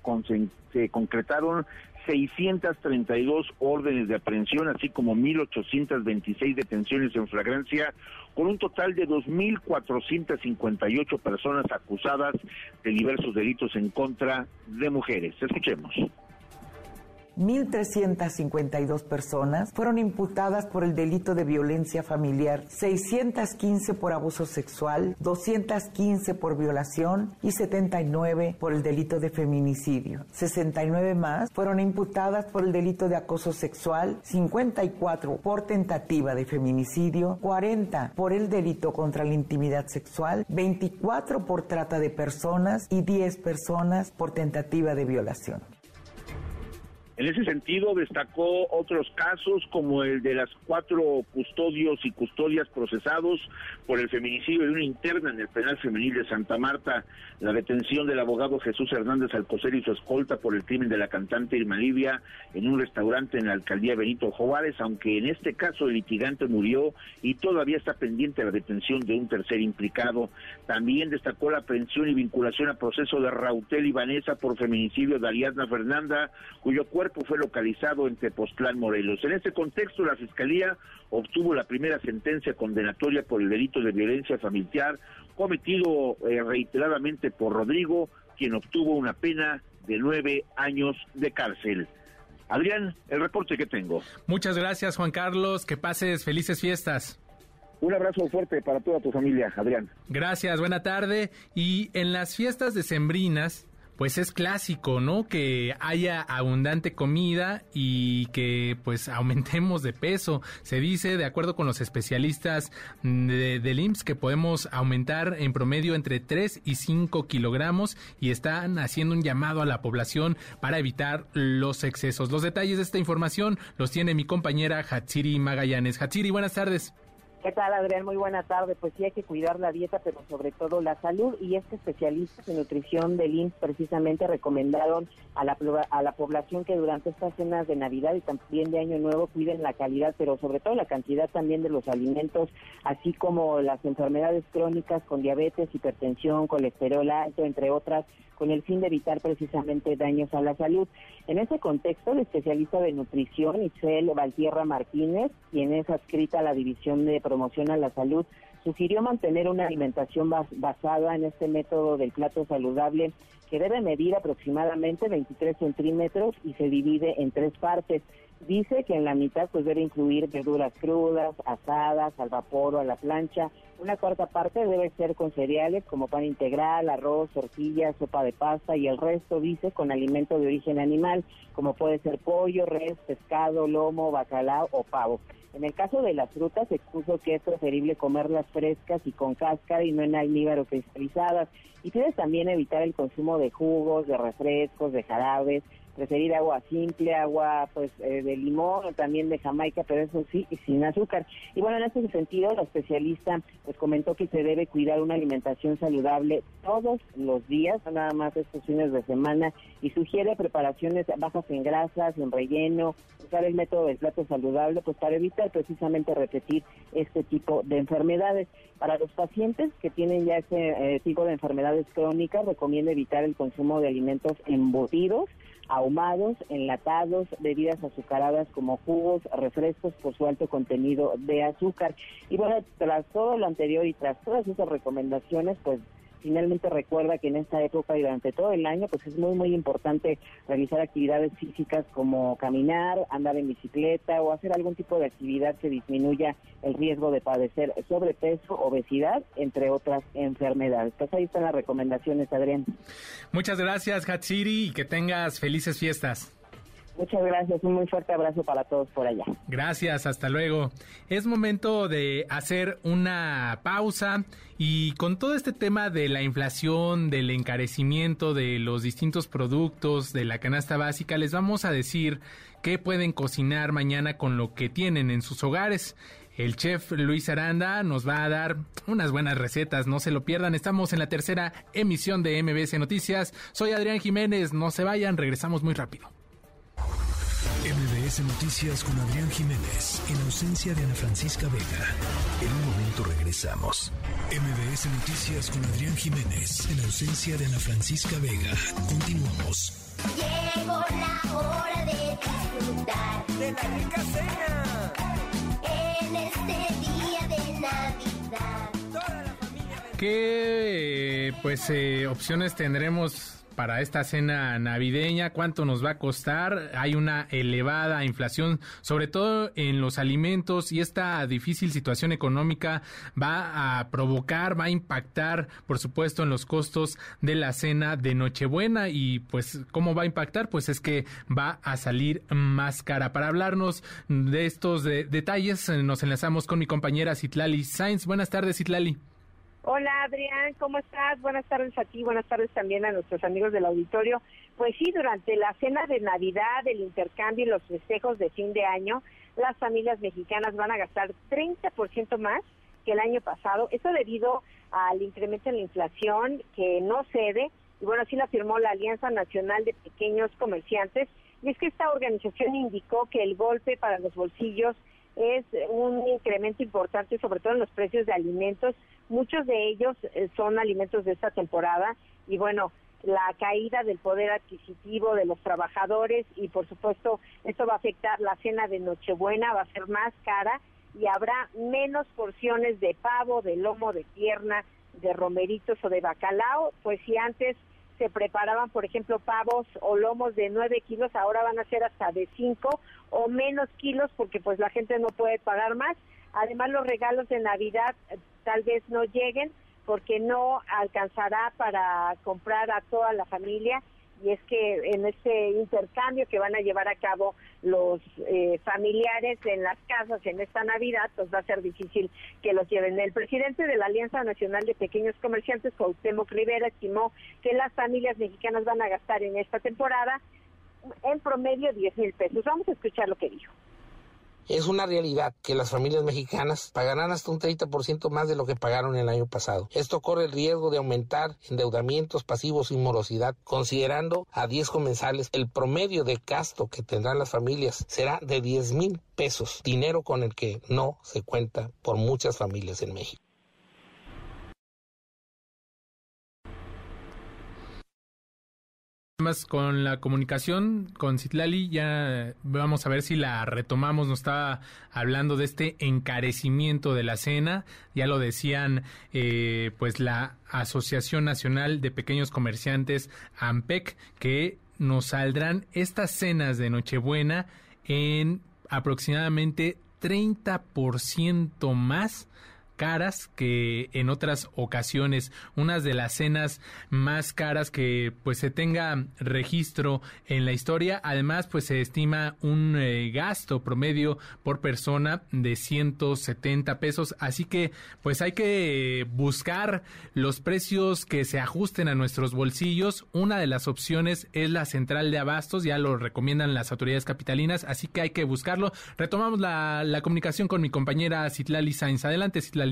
concretaron 632 órdenes de aprehensión, así como 1.826 detenciones en flagrancia, con un total de 2.458 personas acusadas de diversos delitos en contra de mujeres. Escuchemos. 1.352 personas fueron imputadas por el delito de violencia familiar, 615 por abuso sexual, 215 por violación y 79 por el delito de feminicidio. 69 más fueron imputadas por el delito de acoso sexual, 54 por tentativa de feminicidio, 40 por el delito contra la intimidad sexual, 24 por trata de personas y 10 personas por tentativa de violación. En ese sentido, destacó otros casos como el de las cuatro custodios y custodias procesados por el feminicidio de una interna en el penal femenil de Santa Marta, la detención del abogado Jesús Hernández Alcocer y su escolta por el crimen de la cantante Irma Livia en un restaurante en la alcaldía Benito Juárez, aunque en este caso el litigante murió y todavía está pendiente la detención de un tercer implicado. También destacó la aprehensión y vinculación a proceso de Rautel y Vanessa por feminicidio de Ariadna Fernanda, cuyo cuerpo fue localizado en Tepoztlán, Morelos. En este contexto, la Fiscalía obtuvo la primera sentencia condenatoria por el delito de violencia familiar cometido eh, reiteradamente por Rodrigo, quien obtuvo una pena de nueve años de cárcel. Adrián, el reporte que tengo. Muchas gracias, Juan Carlos. Que pases felices fiestas. Un abrazo fuerte para toda tu familia, Adrián. Gracias, buena tarde. Y en las fiestas decembrinas, pues es clásico, ¿no? Que haya abundante comida y que pues aumentemos de peso. Se dice, de acuerdo con los especialistas de, del IMSS, que podemos aumentar en promedio entre 3 y 5 kilogramos y están haciendo un llamado a la población para evitar los excesos. Los detalles de esta información los tiene mi compañera Hatsiri Magallanes. Hatsiri, buenas tardes. ¿Qué tal, Adrián? Muy buena tarde. Pues sí, hay que cuidar la dieta, pero sobre todo la salud. Y es que especialistas en nutrición del IMSS precisamente recomendaron a la, a la población que durante estas cenas de Navidad y también de Año Nuevo cuiden la calidad, pero sobre todo la cantidad también de los alimentos, así como las enfermedades crónicas con diabetes, hipertensión, colesterol alto, entre otras, con el fin de evitar precisamente daños a la salud. En ese contexto, el especialista de nutrición, Isel Valtierra Martínez, quien es adscrita a la División de Promoción a la Salud, sugirió mantener una alimentación basada en este método del plato saludable que debe medir aproximadamente 23 centímetros y se divide en tres partes. Dice que en la mitad pues debe incluir verduras crudas, asadas, al vapor o a la plancha. Una cuarta parte debe ser con cereales como pan integral, arroz, tortillas, sopa de pasta y el resto dice con alimento de origen animal como puede ser pollo, res, pescado, lomo, bacalao o pavo. En el caso de las frutas, expuso que es preferible comerlas frescas y con cáscara y no en almíbar o cristalizadas. Y pide también evitar el consumo de jugos, de refrescos, de jarabes, preferir agua simple, agua pues eh, de limón o también de Jamaica, pero eso sí, sin azúcar. Y bueno, en ese sentido, la especialista pues comentó que se debe cuidar una alimentación saludable todos los días, nada más estos fines de semana, y sugiere preparaciones bajas en grasas, en relleno, usar el método del plato saludable, pues para evitar precisamente repetir este tipo de enfermedades. Para los pacientes que tienen ya este eh, tipo de enfermedades crónicas, recomienda evitar el consumo de alimentos embutidos, ahumados, enlatados, bebidas azucaradas como jugos, refrescos por su alto contenido de azúcar. Y bueno, tras todo lo anterior y tras todas esas recomendaciones, pues finalmente recuerda que en esta época y durante todo el año, pues es muy, muy importante realizar actividades físicas como caminar, andar en bicicleta o hacer algún tipo de actividad que disminuya el riesgo de padecer sobrepeso, obesidad, entre otras enfermedades. Pues ahí están las recomendaciones, Adrián. Muchas gracias, Hatsiri, y que tengas felices fiestas. Muchas gracias, un muy fuerte abrazo para todos por allá. Gracias, hasta luego. Es momento de hacer una pausa y con todo este tema de la inflación, del encarecimiento de los distintos productos de la canasta básica, les vamos a decir qué pueden cocinar mañana con lo que tienen en sus hogares. El chef Luis Aranda nos va a dar unas buenas recetas, no se lo pierdan. Estamos en la tercera emisión de MBS Noticias. Soy Adrián Jiménez, no se vayan, regresamos muy rápido. MBS Noticias con Adrián Jiménez, en ausencia de Ana Francisca Vega. En un momento regresamos. MBS Noticias con Adrián Jiménez, en ausencia de Ana Francisca Vega. Continuamos. Llegó la hora de disfrutar de la rica cena en este día de Navidad. ¿Qué pues eh, opciones tendremos para esta cena navideña, cuánto nos va a costar. Hay una elevada inflación, sobre todo en los alimentos, y esta difícil situación económica va a provocar, va a impactar, por supuesto, en los costos de la cena de Nochebuena. Y pues, ¿cómo va a impactar? Pues es que va a salir más cara. Para hablarnos de estos de- detalles, nos enlazamos con mi compañera Citlali Sainz. Buenas tardes, Citlali. Hola Adrián, ¿cómo estás? Buenas tardes a ti, buenas tardes también a nuestros amigos del auditorio. Pues sí, durante la cena de Navidad, el intercambio y los festejos de fin de año, las familias mexicanas van a gastar 30% más que el año pasado. Esto debido al incremento en la inflación que no cede, y bueno, así lo afirmó la Alianza Nacional de Pequeños Comerciantes. Y es que esta organización indicó que el golpe para los bolsillos es un incremento importante, sobre todo en los precios de alimentos. Muchos de ellos eh, son alimentos de esta temporada y bueno, la caída del poder adquisitivo de los trabajadores y por supuesto esto va a afectar la cena de Nochebuena, va a ser más cara y habrá menos porciones de pavo, de lomo, de pierna, de romeritos o de bacalao, pues si antes se preparaban, por ejemplo, pavos o lomos de 9 kilos, ahora van a ser hasta de 5 o menos kilos porque pues la gente no puede pagar más. Además, los regalos de Navidad tal vez no lleguen porque no alcanzará para comprar a toda la familia y es que en este intercambio que van a llevar a cabo los eh, familiares en las casas en esta Navidad, pues va a ser difícil que los lleven. El presidente de la Alianza Nacional de Pequeños Comerciantes, Cuauhtémoc Rivera, estimó que las familias mexicanas van a gastar en esta temporada en promedio 10 mil pesos. Vamos a escuchar lo que dijo. Es una realidad que las familias mexicanas pagarán hasta un 30% más de lo que pagaron el año pasado. Esto corre el riesgo de aumentar endeudamientos pasivos y morosidad. Considerando a 10 comensales, el promedio de gasto que tendrán las familias será de 10 mil pesos, dinero con el que no se cuenta por muchas familias en México. Más con la comunicación con Citlali, ya vamos a ver si la retomamos. Nos estaba hablando de este encarecimiento de la cena. Ya lo decían, eh, pues la Asociación Nacional de Pequeños Comerciantes, AMPEC, que nos saldrán estas cenas de Nochebuena en aproximadamente 30% más caras que en otras ocasiones, unas de las cenas más caras que pues se tenga registro en la historia. Además, pues se estima un eh, gasto promedio por persona de 170 pesos, así que pues hay que buscar los precios que se ajusten a nuestros bolsillos. Una de las opciones es la central de abastos, ya lo recomiendan las autoridades capitalinas, así que hay que buscarlo. Retomamos la, la comunicación con mi compañera Citlali Sainz. Adelante, Citlali.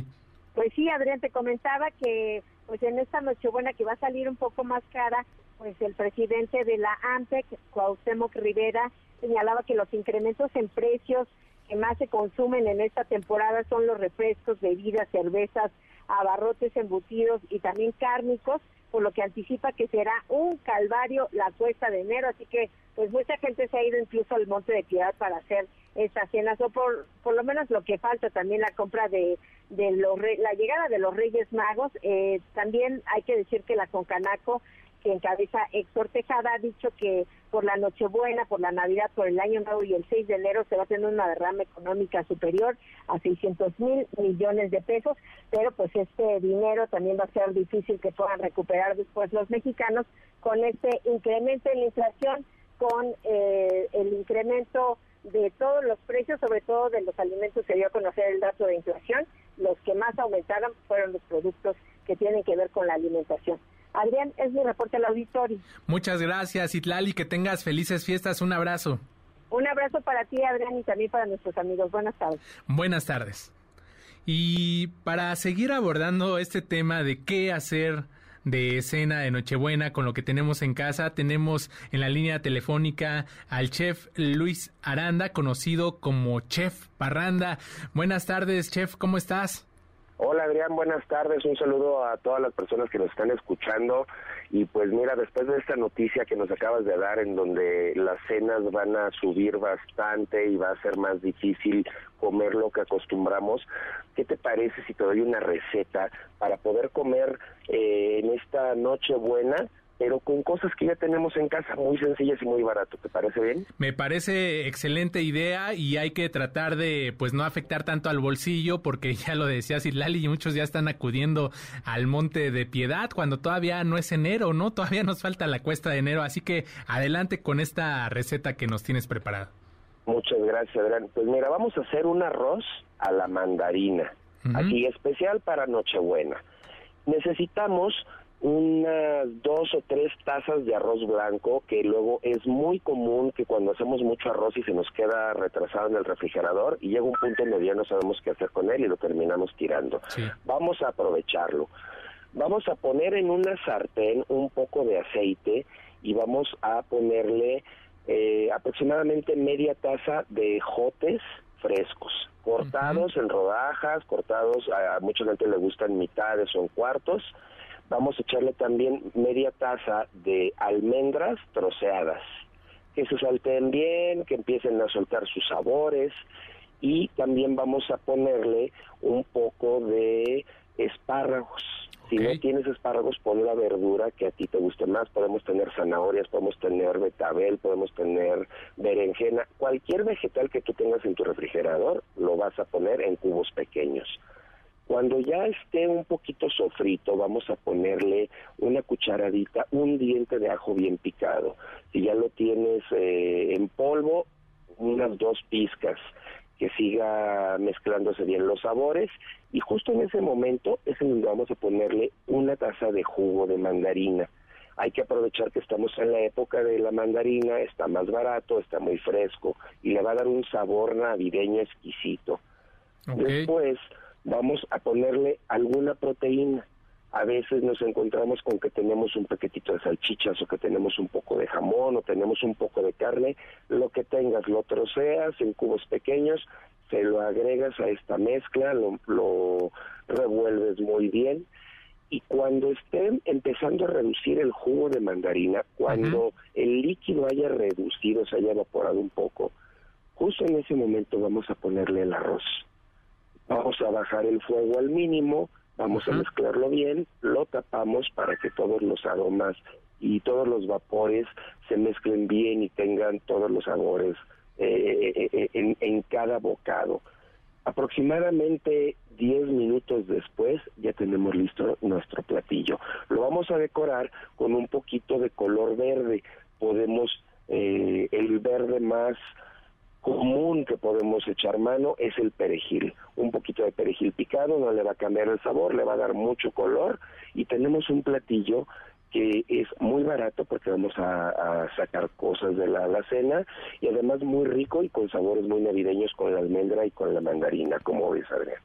Pues sí, Adrián, te comentaba que pues en esta Nochebuena que va a salir un poco más cara, pues el presidente de la AMPEC, Cuauhtémoc Rivera, señalaba que los incrementos en precios que más se consumen en esta temporada son los refrescos, bebidas, cervezas, abarrotes embutidos y también cárnicos, por lo que anticipa que será un calvario la cuesta de enero, así que pues mucha gente se ha ido incluso al Monte de Piedad para hacer estas cenas, o por, por lo menos lo que falta también la compra de, de los, la llegada de los Reyes Magos, eh, también hay que decir que la Concanaco que encabeza Héctor Tejada, ha dicho que por la Nochebuena, por la Navidad, por el Año Nuevo y el 6 de enero se va a tener una derrama económica superior a 600 mil millones de pesos, pero pues este dinero también va a ser difícil que puedan recuperar después los mexicanos con este incremento en la inflación, con eh, el incremento de todos los precios, sobre todo de los alimentos, se dio a conocer el dato de inflación, los que más aumentaron fueron los productos que tienen que ver con la alimentación. Adrián, es mi reporte al auditorio. Muchas gracias, Itlali, que tengas felices fiestas. Un abrazo. Un abrazo para ti, Adrián, y también para nuestros amigos. Buenas tardes. Buenas tardes. Y para seguir abordando este tema de qué hacer de cena de Nochebuena con lo que tenemos en casa, tenemos en la línea telefónica al chef Luis Aranda, conocido como Chef Parranda. Buenas tardes, chef, ¿cómo estás? Hola Adrián, buenas tardes. Un saludo a todas las personas que nos están escuchando. Y pues mira, después de esta noticia que nos acabas de dar en donde las cenas van a subir bastante y va a ser más difícil comer lo que acostumbramos, ¿qué te parece si te doy una receta para poder comer eh, en esta noche buena? Pero con cosas que ya tenemos en casa, muy sencillas y muy barato. ¿Te parece bien? Me parece excelente idea y hay que tratar de pues no afectar tanto al bolsillo porque ya lo decía Lali y muchos ya están acudiendo al Monte de Piedad cuando todavía no es enero, ¿no? Todavía nos falta la cuesta de enero, así que adelante con esta receta que nos tienes preparada. Muchas gracias, Adrián. Pues mira, vamos a hacer un arroz a la mandarina, aquí especial para Nochebuena. Necesitamos unas dos o tres tazas de arroz blanco, que luego es muy común que cuando hacemos mucho arroz y se nos queda retrasado en el refrigerador y llega un punto en ya no sabemos qué hacer con él y lo terminamos tirando. Vamos a aprovecharlo. Vamos a poner en una sartén un poco de aceite y vamos a ponerle eh, aproximadamente media taza de jotes frescos, cortados en rodajas, cortados, a, a mucha gente le gustan mitades o en cuartos, vamos a echarle también media taza de almendras troceadas, que se salten bien, que empiecen a soltar sus sabores y también vamos a ponerle un poco de espárragos. Si no tienes espárragos, pon la verdura que a ti te guste más. Podemos tener zanahorias, podemos tener betabel, podemos tener berenjena. Cualquier vegetal que tú tengas en tu refrigerador lo vas a poner en cubos pequeños. Cuando ya esté un poquito sofrito, vamos a ponerle una cucharadita, un diente de ajo bien picado. Si ya lo tienes eh, en polvo, unas dos pizcas que siga mezclándose bien los sabores y justo en ese momento es en donde vamos a ponerle una taza de jugo de mandarina. Hay que aprovechar que estamos en la época de la mandarina, está más barato, está muy fresco y le va a dar un sabor navideño exquisito. Después vamos a ponerle alguna proteína. A veces nos encontramos con que tenemos un paquetito de salchichas o que tenemos un poco de jamón o tenemos un poco de carne, lo que tengas, lo troceas en cubos pequeños, se lo agregas a esta mezcla, lo, lo revuelves muy bien y cuando esté empezando a reducir el jugo de mandarina, cuando el líquido haya reducido, se haya evaporado un poco, justo en ese momento vamos a ponerle el arroz. Vamos a bajar el fuego al mínimo, vamos a mezclarlo bien, lo tapamos para que todos los aromas y todos los vapores se mezclen bien y tengan todos los sabores eh, eh, eh, en, en cada bocado. Aproximadamente 10 minutos después ya tenemos listo nuestro platillo. Lo vamos a decorar con un poquito de color verde. Podemos, eh, el verde más común que podemos echar mano es el perejil. Un poquito de perejil picado no le va a cambiar el sabor, le va a dar mucho color y tenemos un platillo que es muy barato porque vamos a, sacar cosas de la alacena y además muy rico y con sabores muy navideños con la almendra y con la mandarina, como ves, Adrián.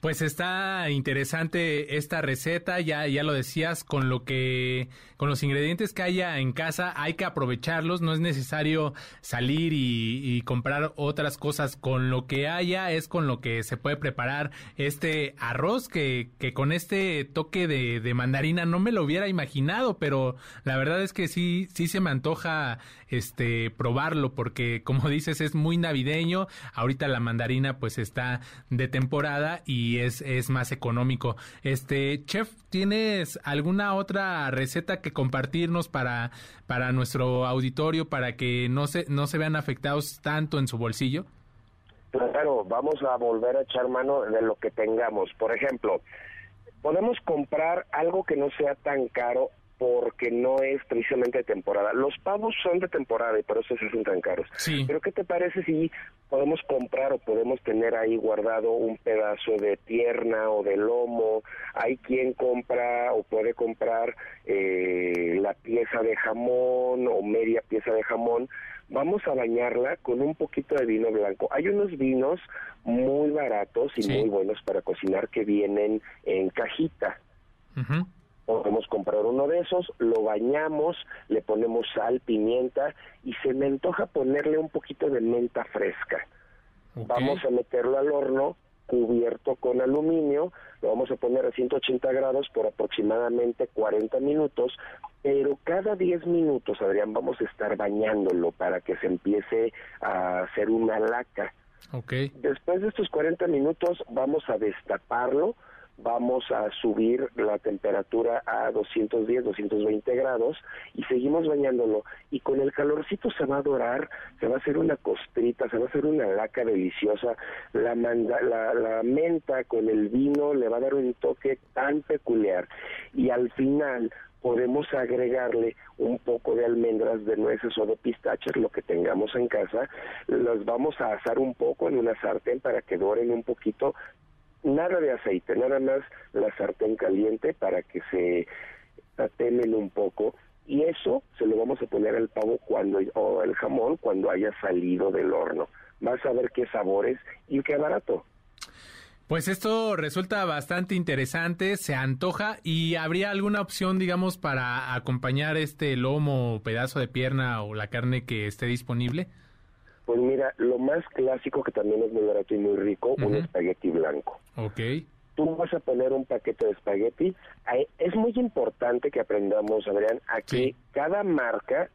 Pues está interesante esta receta, ya, ya lo decías, con lo que, con los ingredientes que haya en casa, hay que aprovecharlos, no es necesario salir y, comprar otras cosas, con lo que haya es con lo que se puede preparar este arroz que, que con este toque de mandarina no me lo hubiera imaginado, pero la verdad es que sí, sí se me antoja este probarlo, porque como dices, es muy navideño, ahorita la mandarina pues está de temporada y es, es más económico. Este, chef, ¿tienes alguna otra receta que compartirnos para, para nuestro auditorio para que no se, no se vean afectados tanto en su bolsillo? Claro, vamos a volver a echar mano de lo que tengamos. Por ejemplo, podemos comprar algo que no sea tan caro porque no es precisamente de temporada. Los pavos son de temporada y por eso se hacen tan caros. Sí. Pero ¿qué te parece si podemos comprar o podemos tener ahí guardado un pedazo de pierna o de lomo? Hay quien compra o puede comprar eh, la pieza de jamón o media pieza de jamón. Vamos a bañarla con un poquito de vino blanco. Hay unos vinos muy baratos y muy buenos para cocinar que vienen en cajita podemos comprar uno de esos, lo bañamos, le ponemos sal, pimienta y se me antoja ponerle un poquito de menta fresca. Vamos a meterlo al horno cubierto con aluminio, lo vamos a poner a 180 grados por aproximadamente 40 minutos, pero cada 10 minutos, Adrián, vamos a estar bañándolo para que se empiece a hacer una laca. Okay. Después de estos 40 minutos vamos a destaparlo, vamos a subir la temperatura a 210, 220 grados y seguimos bañándolo. Y con el calorcito se va a dorar, se va a hacer una costrita, se va a hacer una laca deliciosa, la, menta con el vino le va a dar un toque tan peculiar. Y al final podemos agregarle un poco de almendras, de nueces o de pistaches, lo que tengamos en casa, las vamos a asar un poco en una sartén para que doren un poquito, nada de aceite, nada más la sartén caliente para que se tatemen un poco y eso se lo vamos a poner al pavo cuando o el jamón cuando haya salido del horno. Vas a ver qué sabores y qué barato. Pues esto resulta bastante interesante, se antoja y habría alguna opción, digamos, para acompañar este lomo pedazo de pierna o la carne que esté disponible. Pues mira, lo más clásico que también es muy barato y muy rico, un espagueti blanco. Ok. Tú vas a poner un paquete de espagueti. Es muy importante que aprendamos, Adrián, a que cada marca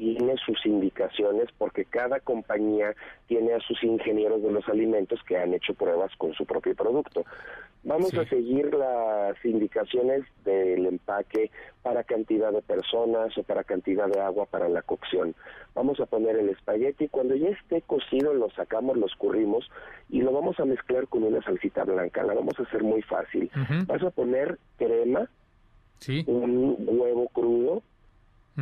tiene sus indicaciones porque cada compañía tiene a sus ingenieros de los alimentos que han hecho pruebas con su propio producto. Vamos a seguir las indicaciones del empaque para cantidad de personas o para cantidad de agua para la cocción. Vamos a poner el espagueti, cuando ya esté cocido lo sacamos, lo escurrimos y lo vamos a mezclar con una salsita blanca. La vamos a hacer muy fácil. Vas a poner crema, un huevo crudo,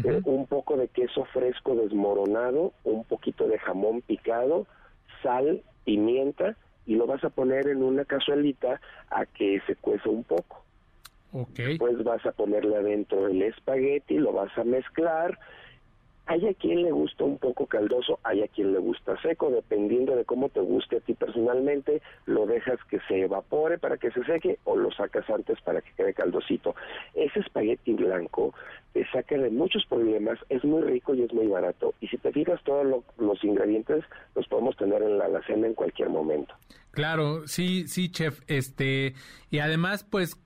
eh, un poco de queso fresco desmoronado, un poquito de jamón picado, sal, pimienta y lo vas a poner en una cazuelita a que se cueza un poco. Después vas a ponerle adentro el espagueti, lo vas a mezclar. Hay a quien le gusta un poco caldoso, hay a quien le gusta seco, dependiendo de cómo te guste a ti personalmente, lo dejas que se evapore para que se seque o lo sacas antes para que quede caldosito. Ese espagueti blanco te saca de muchos problemas, es muy rico y es muy barato. Y si te fijas, todos lo- los ingredientes los podemos tener en la alacena en cualquier momento. Claro, sí, sí, chef. Este, y además, pues,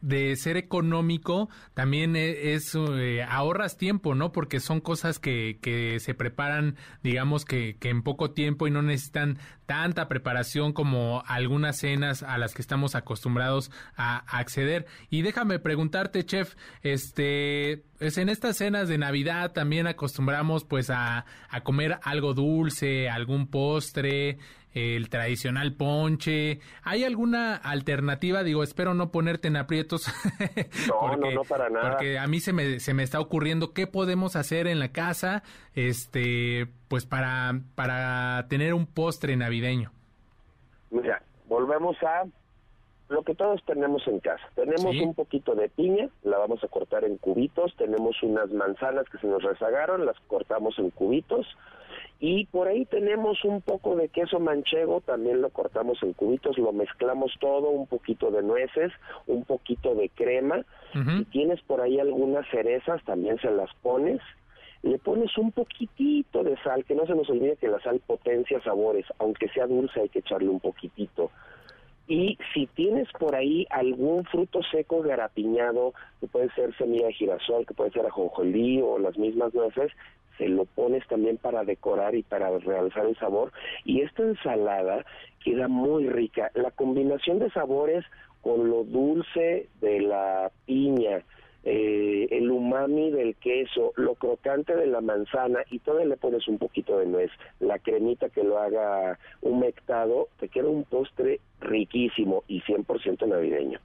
de ser económico, también e- es, eh, ahorras tiempo, ¿no? Porque son cosas que, que se preparan, digamos que, que en poco tiempo y no necesitan tanta preparación como algunas cenas a las que estamos acostumbrados a, a acceder. Y déjame preguntarte, chef, este, pues en estas cenas de Navidad también acostumbramos pues a, a comer algo dulce, algún postre, el tradicional ponche. ¿Hay alguna alternativa? Digo, espero no ponerte en aprietos. No, no, no para nada. Porque a mí se me, se me está ocurriendo qué podemos hacer en la casa, este, pues para, para tener un postre navideño. Mira, volvemos a lo que todos tenemos en casa. Tenemos un poquito de piña, la vamos a cortar en cubitos, tenemos unas manzanas que se nos rezagaron, las cortamos en cubitos, y por ahí tenemos un poco de queso manchego, también lo cortamos en cubitos, lo mezclamos todo, un poquito de nueces, un poquito de crema. Si tienes por ahí algunas cerezas, también se las pones. Le pones un poquitito de sal, que no se nos olvide que la sal potencia sabores, aunque sea dulce hay que echarle un poquitito. Y si tienes por ahí algún fruto seco garapiñado, que puede ser semilla de girasol, que puede ser ajonjolí o las mismas nueces, se lo pones también para decorar y para realzar el sabor. Y esta ensalada queda muy rica. La combinación de sabores con lo dulce de la piña, eh, el umami del queso, lo crocante de la manzana y todo le pones un poquito de nuez, la cremita que lo haga humectado, te queda un postre riquísimo y 100% navideño.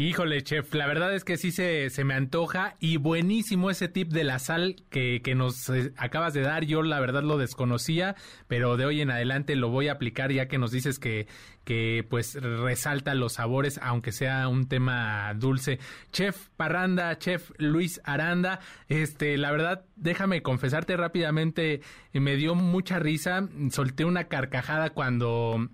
Híjole, chef, la verdad es que sí se, se me antoja y buenísimo ese tip de la sal que, que nos eh, acabas de dar. Yo la verdad lo desconocía, pero de hoy en adelante lo voy a aplicar ya que nos dices que, que pues resalta los sabores, aunque sea un tema dulce. Chef Parranda, chef Luis Aranda, este, la verdad, déjame confesarte rápidamente, me dio mucha risa, solté una carcajada cuando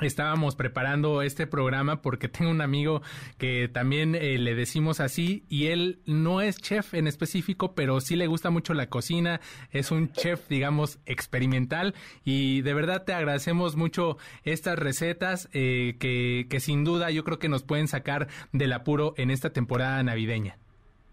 estábamos preparando este programa porque tengo un amigo que también eh, le decimos así y él no es chef en específico, pero sí le gusta mucho la cocina, es un chef, digamos, experimental y de verdad te agradecemos mucho estas recetas eh, que, que sin duda yo creo que nos pueden sacar del apuro en esta temporada navideña.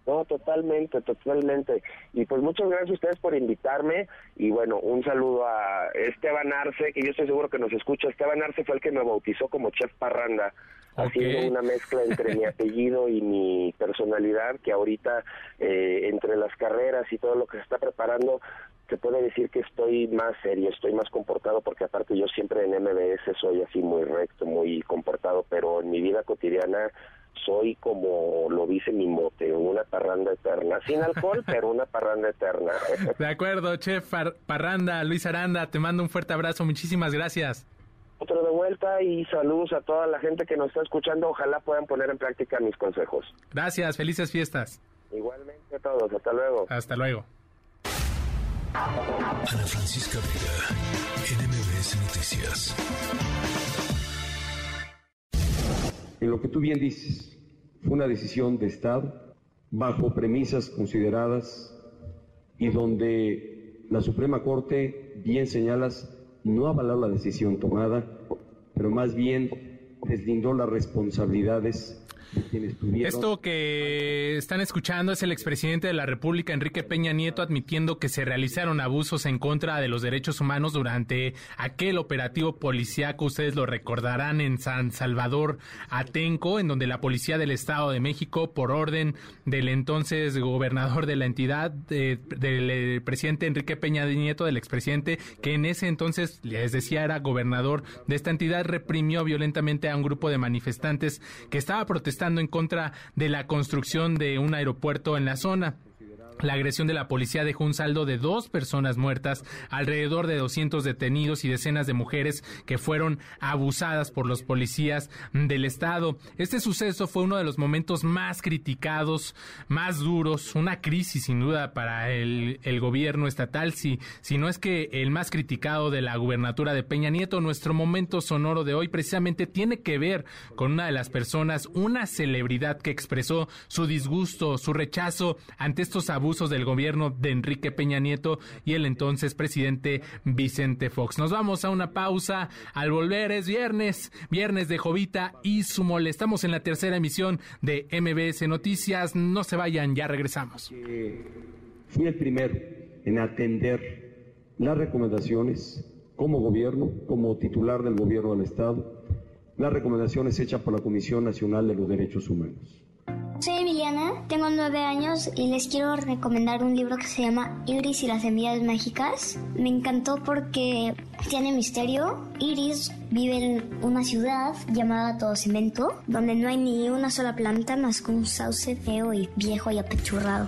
No, totalmente, totalmente. Y pues muchas gracias a ustedes por invitarme y bueno, un saludo a Esteban Arce, que yo estoy seguro que nos escucha. Esteban Arce fue el que me bautizó como Chef Parranda, haciendo una mezcla entre mi apellido y mi personalidad, que ahorita eh, entre las carreras y todo lo que se está preparando, se puede decir que estoy más serio, estoy más comportado, porque aparte yo siempre en MBS soy así muy recto, muy comportado, pero en mi vida cotidiana soy como lo dice mi mote, una parranda eterna, sin alcohol, pero una parranda eterna. De acuerdo, chef Parranda, Luis Aranda, te mando un fuerte abrazo, muchísimas gracias. Otro de vuelta y saludos a toda la gente que nos está escuchando, ojalá puedan poner en práctica mis consejos. Gracias, felices fiestas. Igualmente a todos, hasta luego. Hasta luego. Ana Francisca Vega, NMBS Noticias. En lo que tú bien dices, fue una decisión de Estado bajo premisas consideradas y donde la Suprema Corte, bien señalas, no avaló la decisión tomada, pero más bien deslindó las responsabilidades esto que están escuchando es el expresidente de la República, Enrique Peña Nieto, admitiendo que se realizaron abusos en contra de los derechos humanos durante aquel operativo policíaco, ustedes lo recordarán, en San Salvador Atenco, en donde la Policía del Estado de México, por orden del entonces gobernador de la entidad, del presidente Enrique Peña Nieto, del expresidente, que en ese entonces, les decía, era gobernador de esta entidad, reprimió violentamente a un grupo de manifestantes que estaba protestando en contra de la construcción de un aeropuerto en la zona. La agresión de la policía dejó un saldo de dos personas muertas, alrededor de 200 detenidos y decenas de mujeres que fueron abusadas por los policías del Estado. Este suceso fue uno de los momentos más criticados, más duros, una crisis sin duda para el, gobierno estatal, si, si no es que el más criticado de la gubernatura de Peña Nieto. Nuestro momento sonoro de hoy precisamente tiene que ver con una de las personas, una celebridad que expresó su disgusto, su rechazo ante estos abusos abusos del gobierno de Enrique Peña Nieto y el entonces presidente Vicente Fox. Nos vamos a una pausa. Al volver es viernes, viernes de Jovita y su. Estamos en la tercera emisión de MBS Noticias. No se vayan, ya regresamos. Fui el primero en atender las recomendaciones como gobierno, como titular del gobierno del Estado, las recomendaciones hechas por la Comisión Nacional de los Derechos Humanos. Soy Diana, tengo nueve años y les quiero recomendar un libro que se llama Iris y las semillas mágicas. Me encantó porque tiene misterio. Iris vive en una ciudad llamada Todo Cemento, donde no hay ni una sola planta más que un sauce feo y viejo y apechurrado.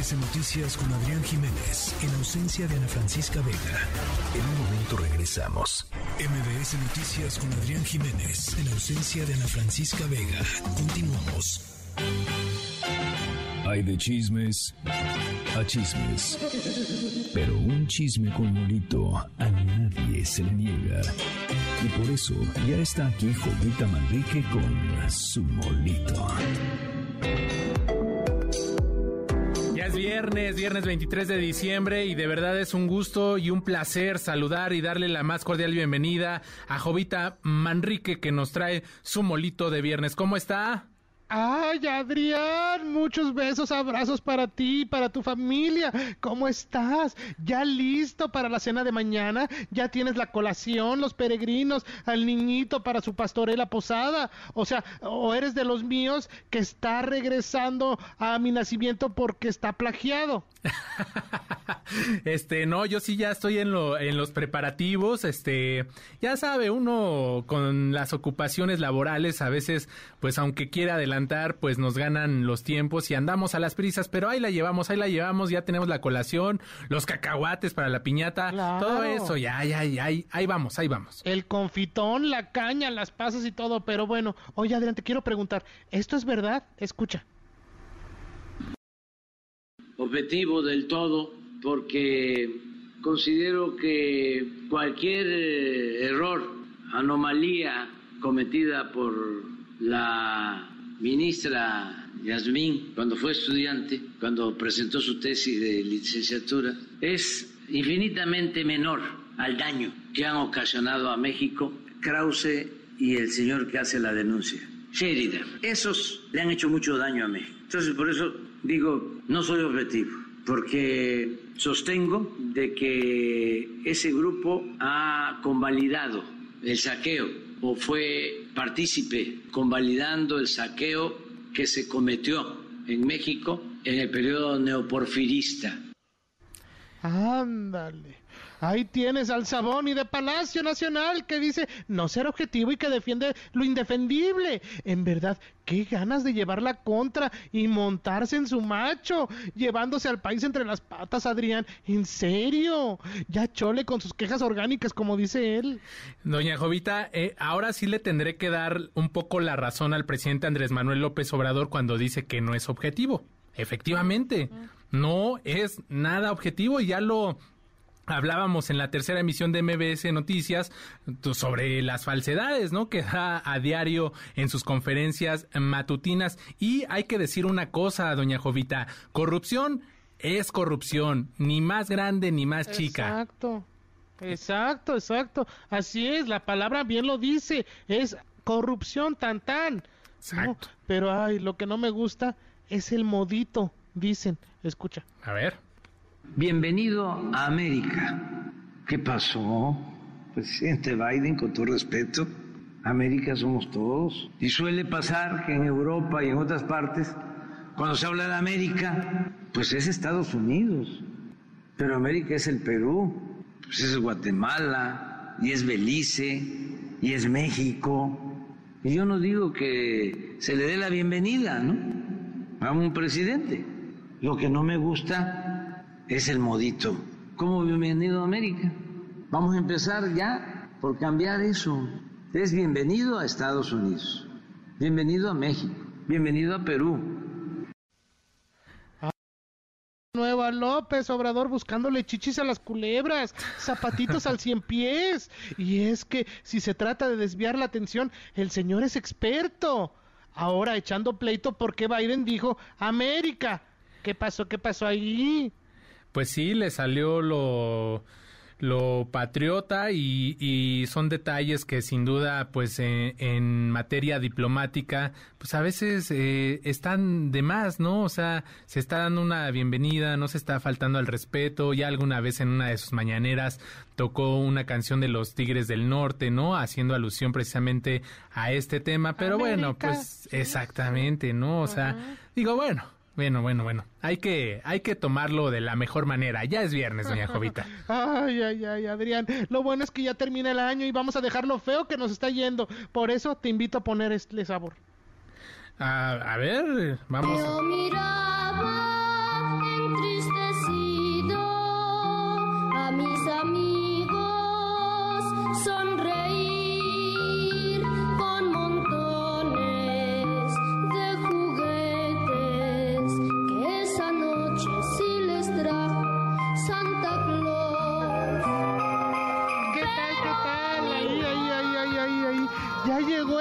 MBS Noticias con Adrián Jiménez, en ausencia de Ana Francisca Vega. En un momento regresamos. MBS Noticias con Adrián Jiménez, en ausencia de Ana Francisca Vega. Continuamos. Hay de chismes a chismes. Pero un chisme con molito a nadie se le niega. Y por eso ya está aquí Jovita Manrique con su molito. Viernes, viernes 23 de diciembre y de verdad es un gusto y un placer saludar y darle la más cordial bienvenida a Jovita Manrique que nos trae su molito de viernes. ¿Cómo está? Ay, Adrián, muchos besos, abrazos para ti, para tu familia. ¿Cómo estás? ¿Ya listo para la cena de mañana? ¿Ya tienes la colación, los peregrinos, al niñito para su pastorela posada? O sea, o eres de los míos que está regresando a mi nacimiento porque está plagiado. Este, no, yo sí ya estoy en, lo, en los preparativos, este, ya sabe, uno con las ocupaciones laborales a veces, pues aunque quiera adelantar, pues nos ganan los tiempos y andamos a las prisas, pero ahí la llevamos, ahí la llevamos, ya tenemos la colación, los cacahuates para la piñata, todo eso, ya, ya, ya, ahí, ahí vamos, ahí vamos. El confitón, la caña, las pasas y todo, pero bueno, oye Adrián, te quiero preguntar, ¿esto es verdad? Escucha. Objetivo del todo porque considero que cualquier eh, error, anomalía cometida por la ministra Yasmín cuando fue estudiante, cuando presentó su tesis de licenciatura, es infinitamente menor al daño que han ocasionado a México Krause y el señor que hace la denuncia, Sheridan. Esos le han hecho mucho daño a México. Entonces, por eso digo, no soy objetivo, porque sostengo de que ese grupo ha convalidado el saqueo o fue partícipe convalidando el saqueo que se cometió en México en el periodo neoporfirista. Ándale. Ahí tienes al Saboni de Palacio Nacional que dice no ser objetivo y que defiende lo indefendible. En verdad, qué ganas de llevar la contra y montarse en su macho, llevándose al país entre las patas, Adrián. En serio, ya chole con sus quejas orgánicas, como dice él. Doña Jovita, eh, ahora sí le tendré que dar un poco la razón al presidente Andrés Manuel López Obrador cuando dice que no es objetivo. Efectivamente, no es nada objetivo y ya lo Hablábamos en la tercera emisión de MBS Noticias sobre las falsedades, ¿no? Que da a diario en sus conferencias matutinas. Y hay que decir una cosa, doña Jovita, corrupción es corrupción, ni más grande ni más chica. Exacto. Exacto, exacto. Así es, la palabra bien lo dice. Es corrupción tan tan. Exacto. pero ay, lo que no me gusta es el modito, dicen. Escucha. A ver. Bienvenido a América. ¿Qué pasó? Presidente Biden, con todo respeto, América somos todos. Y suele pasar que en Europa y en otras partes, cuando se habla de América, pues es Estados Unidos. Pero América es el Perú, pues es Guatemala, y es Belice, y es México. Y yo no digo que se le dé la bienvenida, ¿no? A un presidente. Lo que no me gusta es el modito. Como bienvenido a América. Vamos a empezar ya por cambiar eso. Es bienvenido a Estados Unidos, bienvenido a México, bienvenido a Perú. Nueva López Obrador buscándole chichis a las culebras, zapatitos al cien pies. Y es que si se trata de desviar la atención, el señor es experto. Ahora echando pleito porque Biden dijo América. ¿Qué pasó? ¿Qué pasó ahí? Pues sí, le salió lo lo patriota y, y son detalles que sin duda pues eh, en materia diplomática pues a veces eh, están de más, ¿no? O sea, se está dando una bienvenida, no se está faltando al respeto, ya alguna vez en una de sus mañaneras tocó una canción de los Tigres del Norte, ¿no? Haciendo alusión precisamente a este tema, pero bueno, pues exactamente, ¿no? O sea, digo, bueno, bueno, bueno, bueno, hay que, hay que tomarlo de la mejor manera. Ya es viernes, doña Jovita. Ay, ay, ay, Adrián. Lo bueno es que ya termina el año y vamos a dejar lo feo que nos está yendo. Por eso te invito a poner este sabor. A, a ver, vamos. Yo miraba entristecido a mis amigos sonreír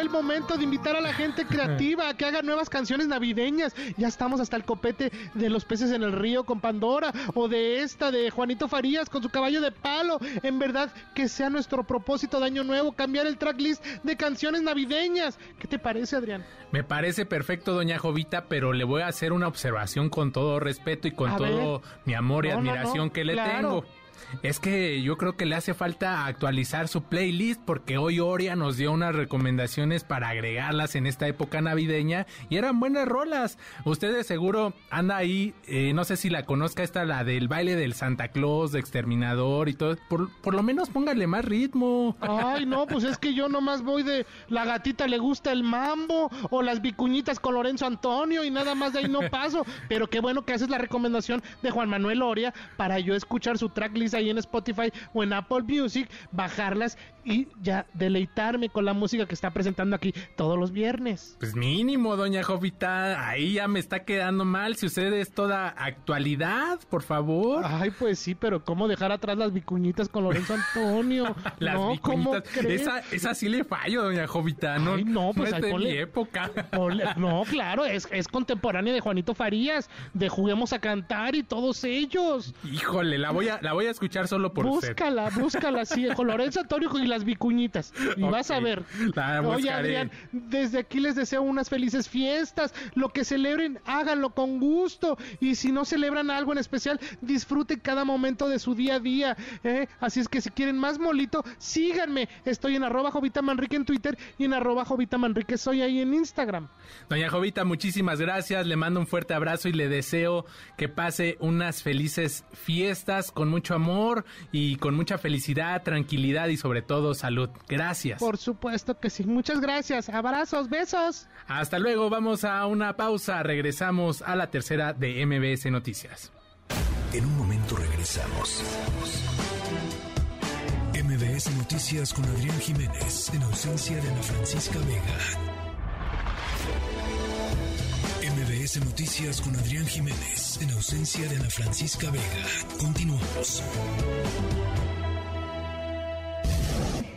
el momento de invitar a la gente creativa a que haga nuevas canciones navideñas. Ya estamos hasta el copete de los peces en el río con Pandora o de esta de Juanito Farías con su caballo de palo. En verdad que sea nuestro propósito de año nuevo cambiar el tracklist de canciones navideñas. ¿Qué te parece, Adrián? Me parece perfecto, doña Jovita, pero le voy a hacer una observación con todo respeto y con A todo ver. mi amor y No, no, admiración no, que le claro. tengo. Es que yo creo que le hace falta actualizar su playlist porque hoy Oria nos dio unas recomendaciones para agregarlas en esta época navideña y eran buenas rolas. Ustedes seguro anda ahí, eh, no sé si la conozca esta, la del baile del Santa Claus, de Exterminador y todo. Por, por lo menos póngale más ritmo. Ay, no, pues es que yo nomás voy de la gatita le gusta el mambo o las vicuñitas con Lorenzo Antonio y nada más de ahí no paso. Pero qué bueno que haces la recomendación de Juan Manuel Oria para yo escuchar su tracklist ahí en Spotify o en Apple Music, bajarlas y ya deleitarme con la música que está presentando aquí todos los viernes. Pues mínimo, doña Jovita, ahí ya me está quedando mal. Si usted es toda actualidad, por favor. Ay, pues sí, pero ¿cómo dejar atrás las vicuñitas con Lorenzo Antonio? Las no, ¿cómo vicuñitas. crees? Esa, esa sí le fallo, doña Jovita. No, Ay, no, pues no es de ponle- mi época. Ponle- No, claro, es, es contemporánea de Juanito Farías, de Juguemos a Cantar y todos ellos. Híjole, la voy a, la voy a escuchar solo por usted. Búscala, búscala, sí, con Lorenzo Antonio y las vicuñitas. Y vas a ver. la Oye. Adrián, desde aquí les deseo unas felices fiestas. Lo que celebren, háganlo con gusto. Y si no celebran algo en especial, disfruten cada momento de su día a día. ¿eh? Así es que si quieren más molito, síganme. Estoy en arroba Jovita Manrique en Twitter y en arroba Jovita Manrique soy ahí en Instagram. Doña Jovita, muchísimas gracias. Le mando un fuerte abrazo y le deseo que pase unas felices fiestas con mucho amor y con mucha felicidad, tranquilidad y sobre todo salud. Gracias. Por supuesto que sí. Muchas gracias. Abrazos, besos. Hasta luego, vamos a una pausa. Regresamos a la tercera de MBS Noticias. En un momento regresamos. MBS Noticias con Adrián Jiménez en ausencia de Ana Francisca Vega. MBS Noticias con Adrián Jiménez en ausencia de Ana Francisca Vega. Continuamos.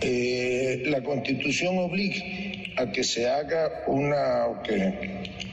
Eh, la constitución obliga a que se haga una,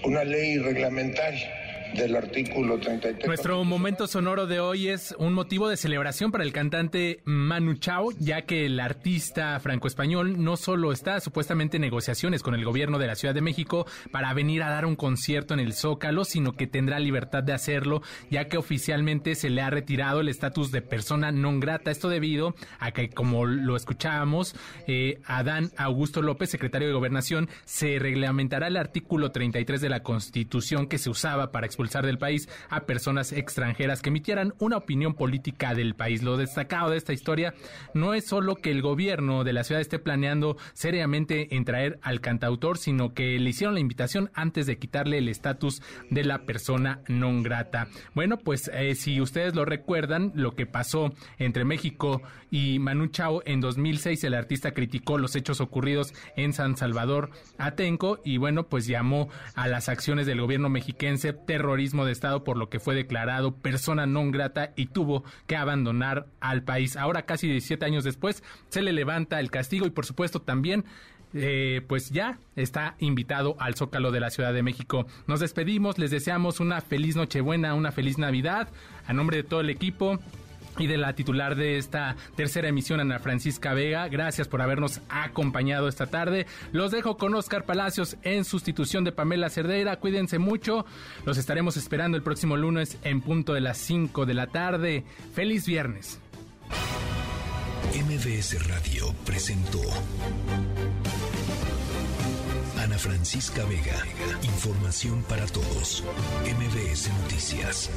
una ley reglamentaria del artículo 33. Nuestro momento sonoro de hoy es un motivo de celebración para el cantante Manu Chao, ya que el artista franco-español no solo está supuestamente en negociaciones con el gobierno de la Ciudad de México para venir a dar un concierto en el Zócalo, sino que tendrá libertad de hacerlo, ya que oficialmente se le ha retirado el estatus de persona non grata. Esto debido a que, como lo escuchábamos, eh, Adán Augusto López, secretario de Gobernación, se reglamentará el artículo 33 de la Constitución que se usaba para expulsar del país a personas extranjeras que emitieran una opinión política del país. Lo destacado de esta historia no es solo que el gobierno de la ciudad esté planeando seriamente en traer al cantautor, sino que le hicieron la invitación antes de quitarle el estatus de la persona non grata. Bueno, pues eh, si ustedes lo recuerdan, lo que pasó entre México y Manu Chao en 2006, el artista criticó los hechos ocurridos en San Salvador Atenco y bueno, pues llamó a las acciones del gobierno mexiquense terrorismo de Estado por lo que fue declarado persona non grata y tuvo que abandonar al país. Ahora, casi 17 años después, se le levanta el castigo y por supuesto también eh, pues ya está invitado al Zócalo de la Ciudad de México. Nos despedimos, les deseamos una feliz Nochebuena, una feliz Navidad, a nombre de todo el equipo y de la titular de esta tercera emisión, Ana Francisca Vega. Gracias por habernos acompañado esta tarde. Los dejo con Oscar Palacios en sustitución de Pamela Cerdeira. Cuídense mucho. Los estaremos esperando el próximo lunes en punto de las 5 de la tarde. Feliz viernes. MBS Radio presentó Ana Francisca Vega. Información para todos. MBS Noticias.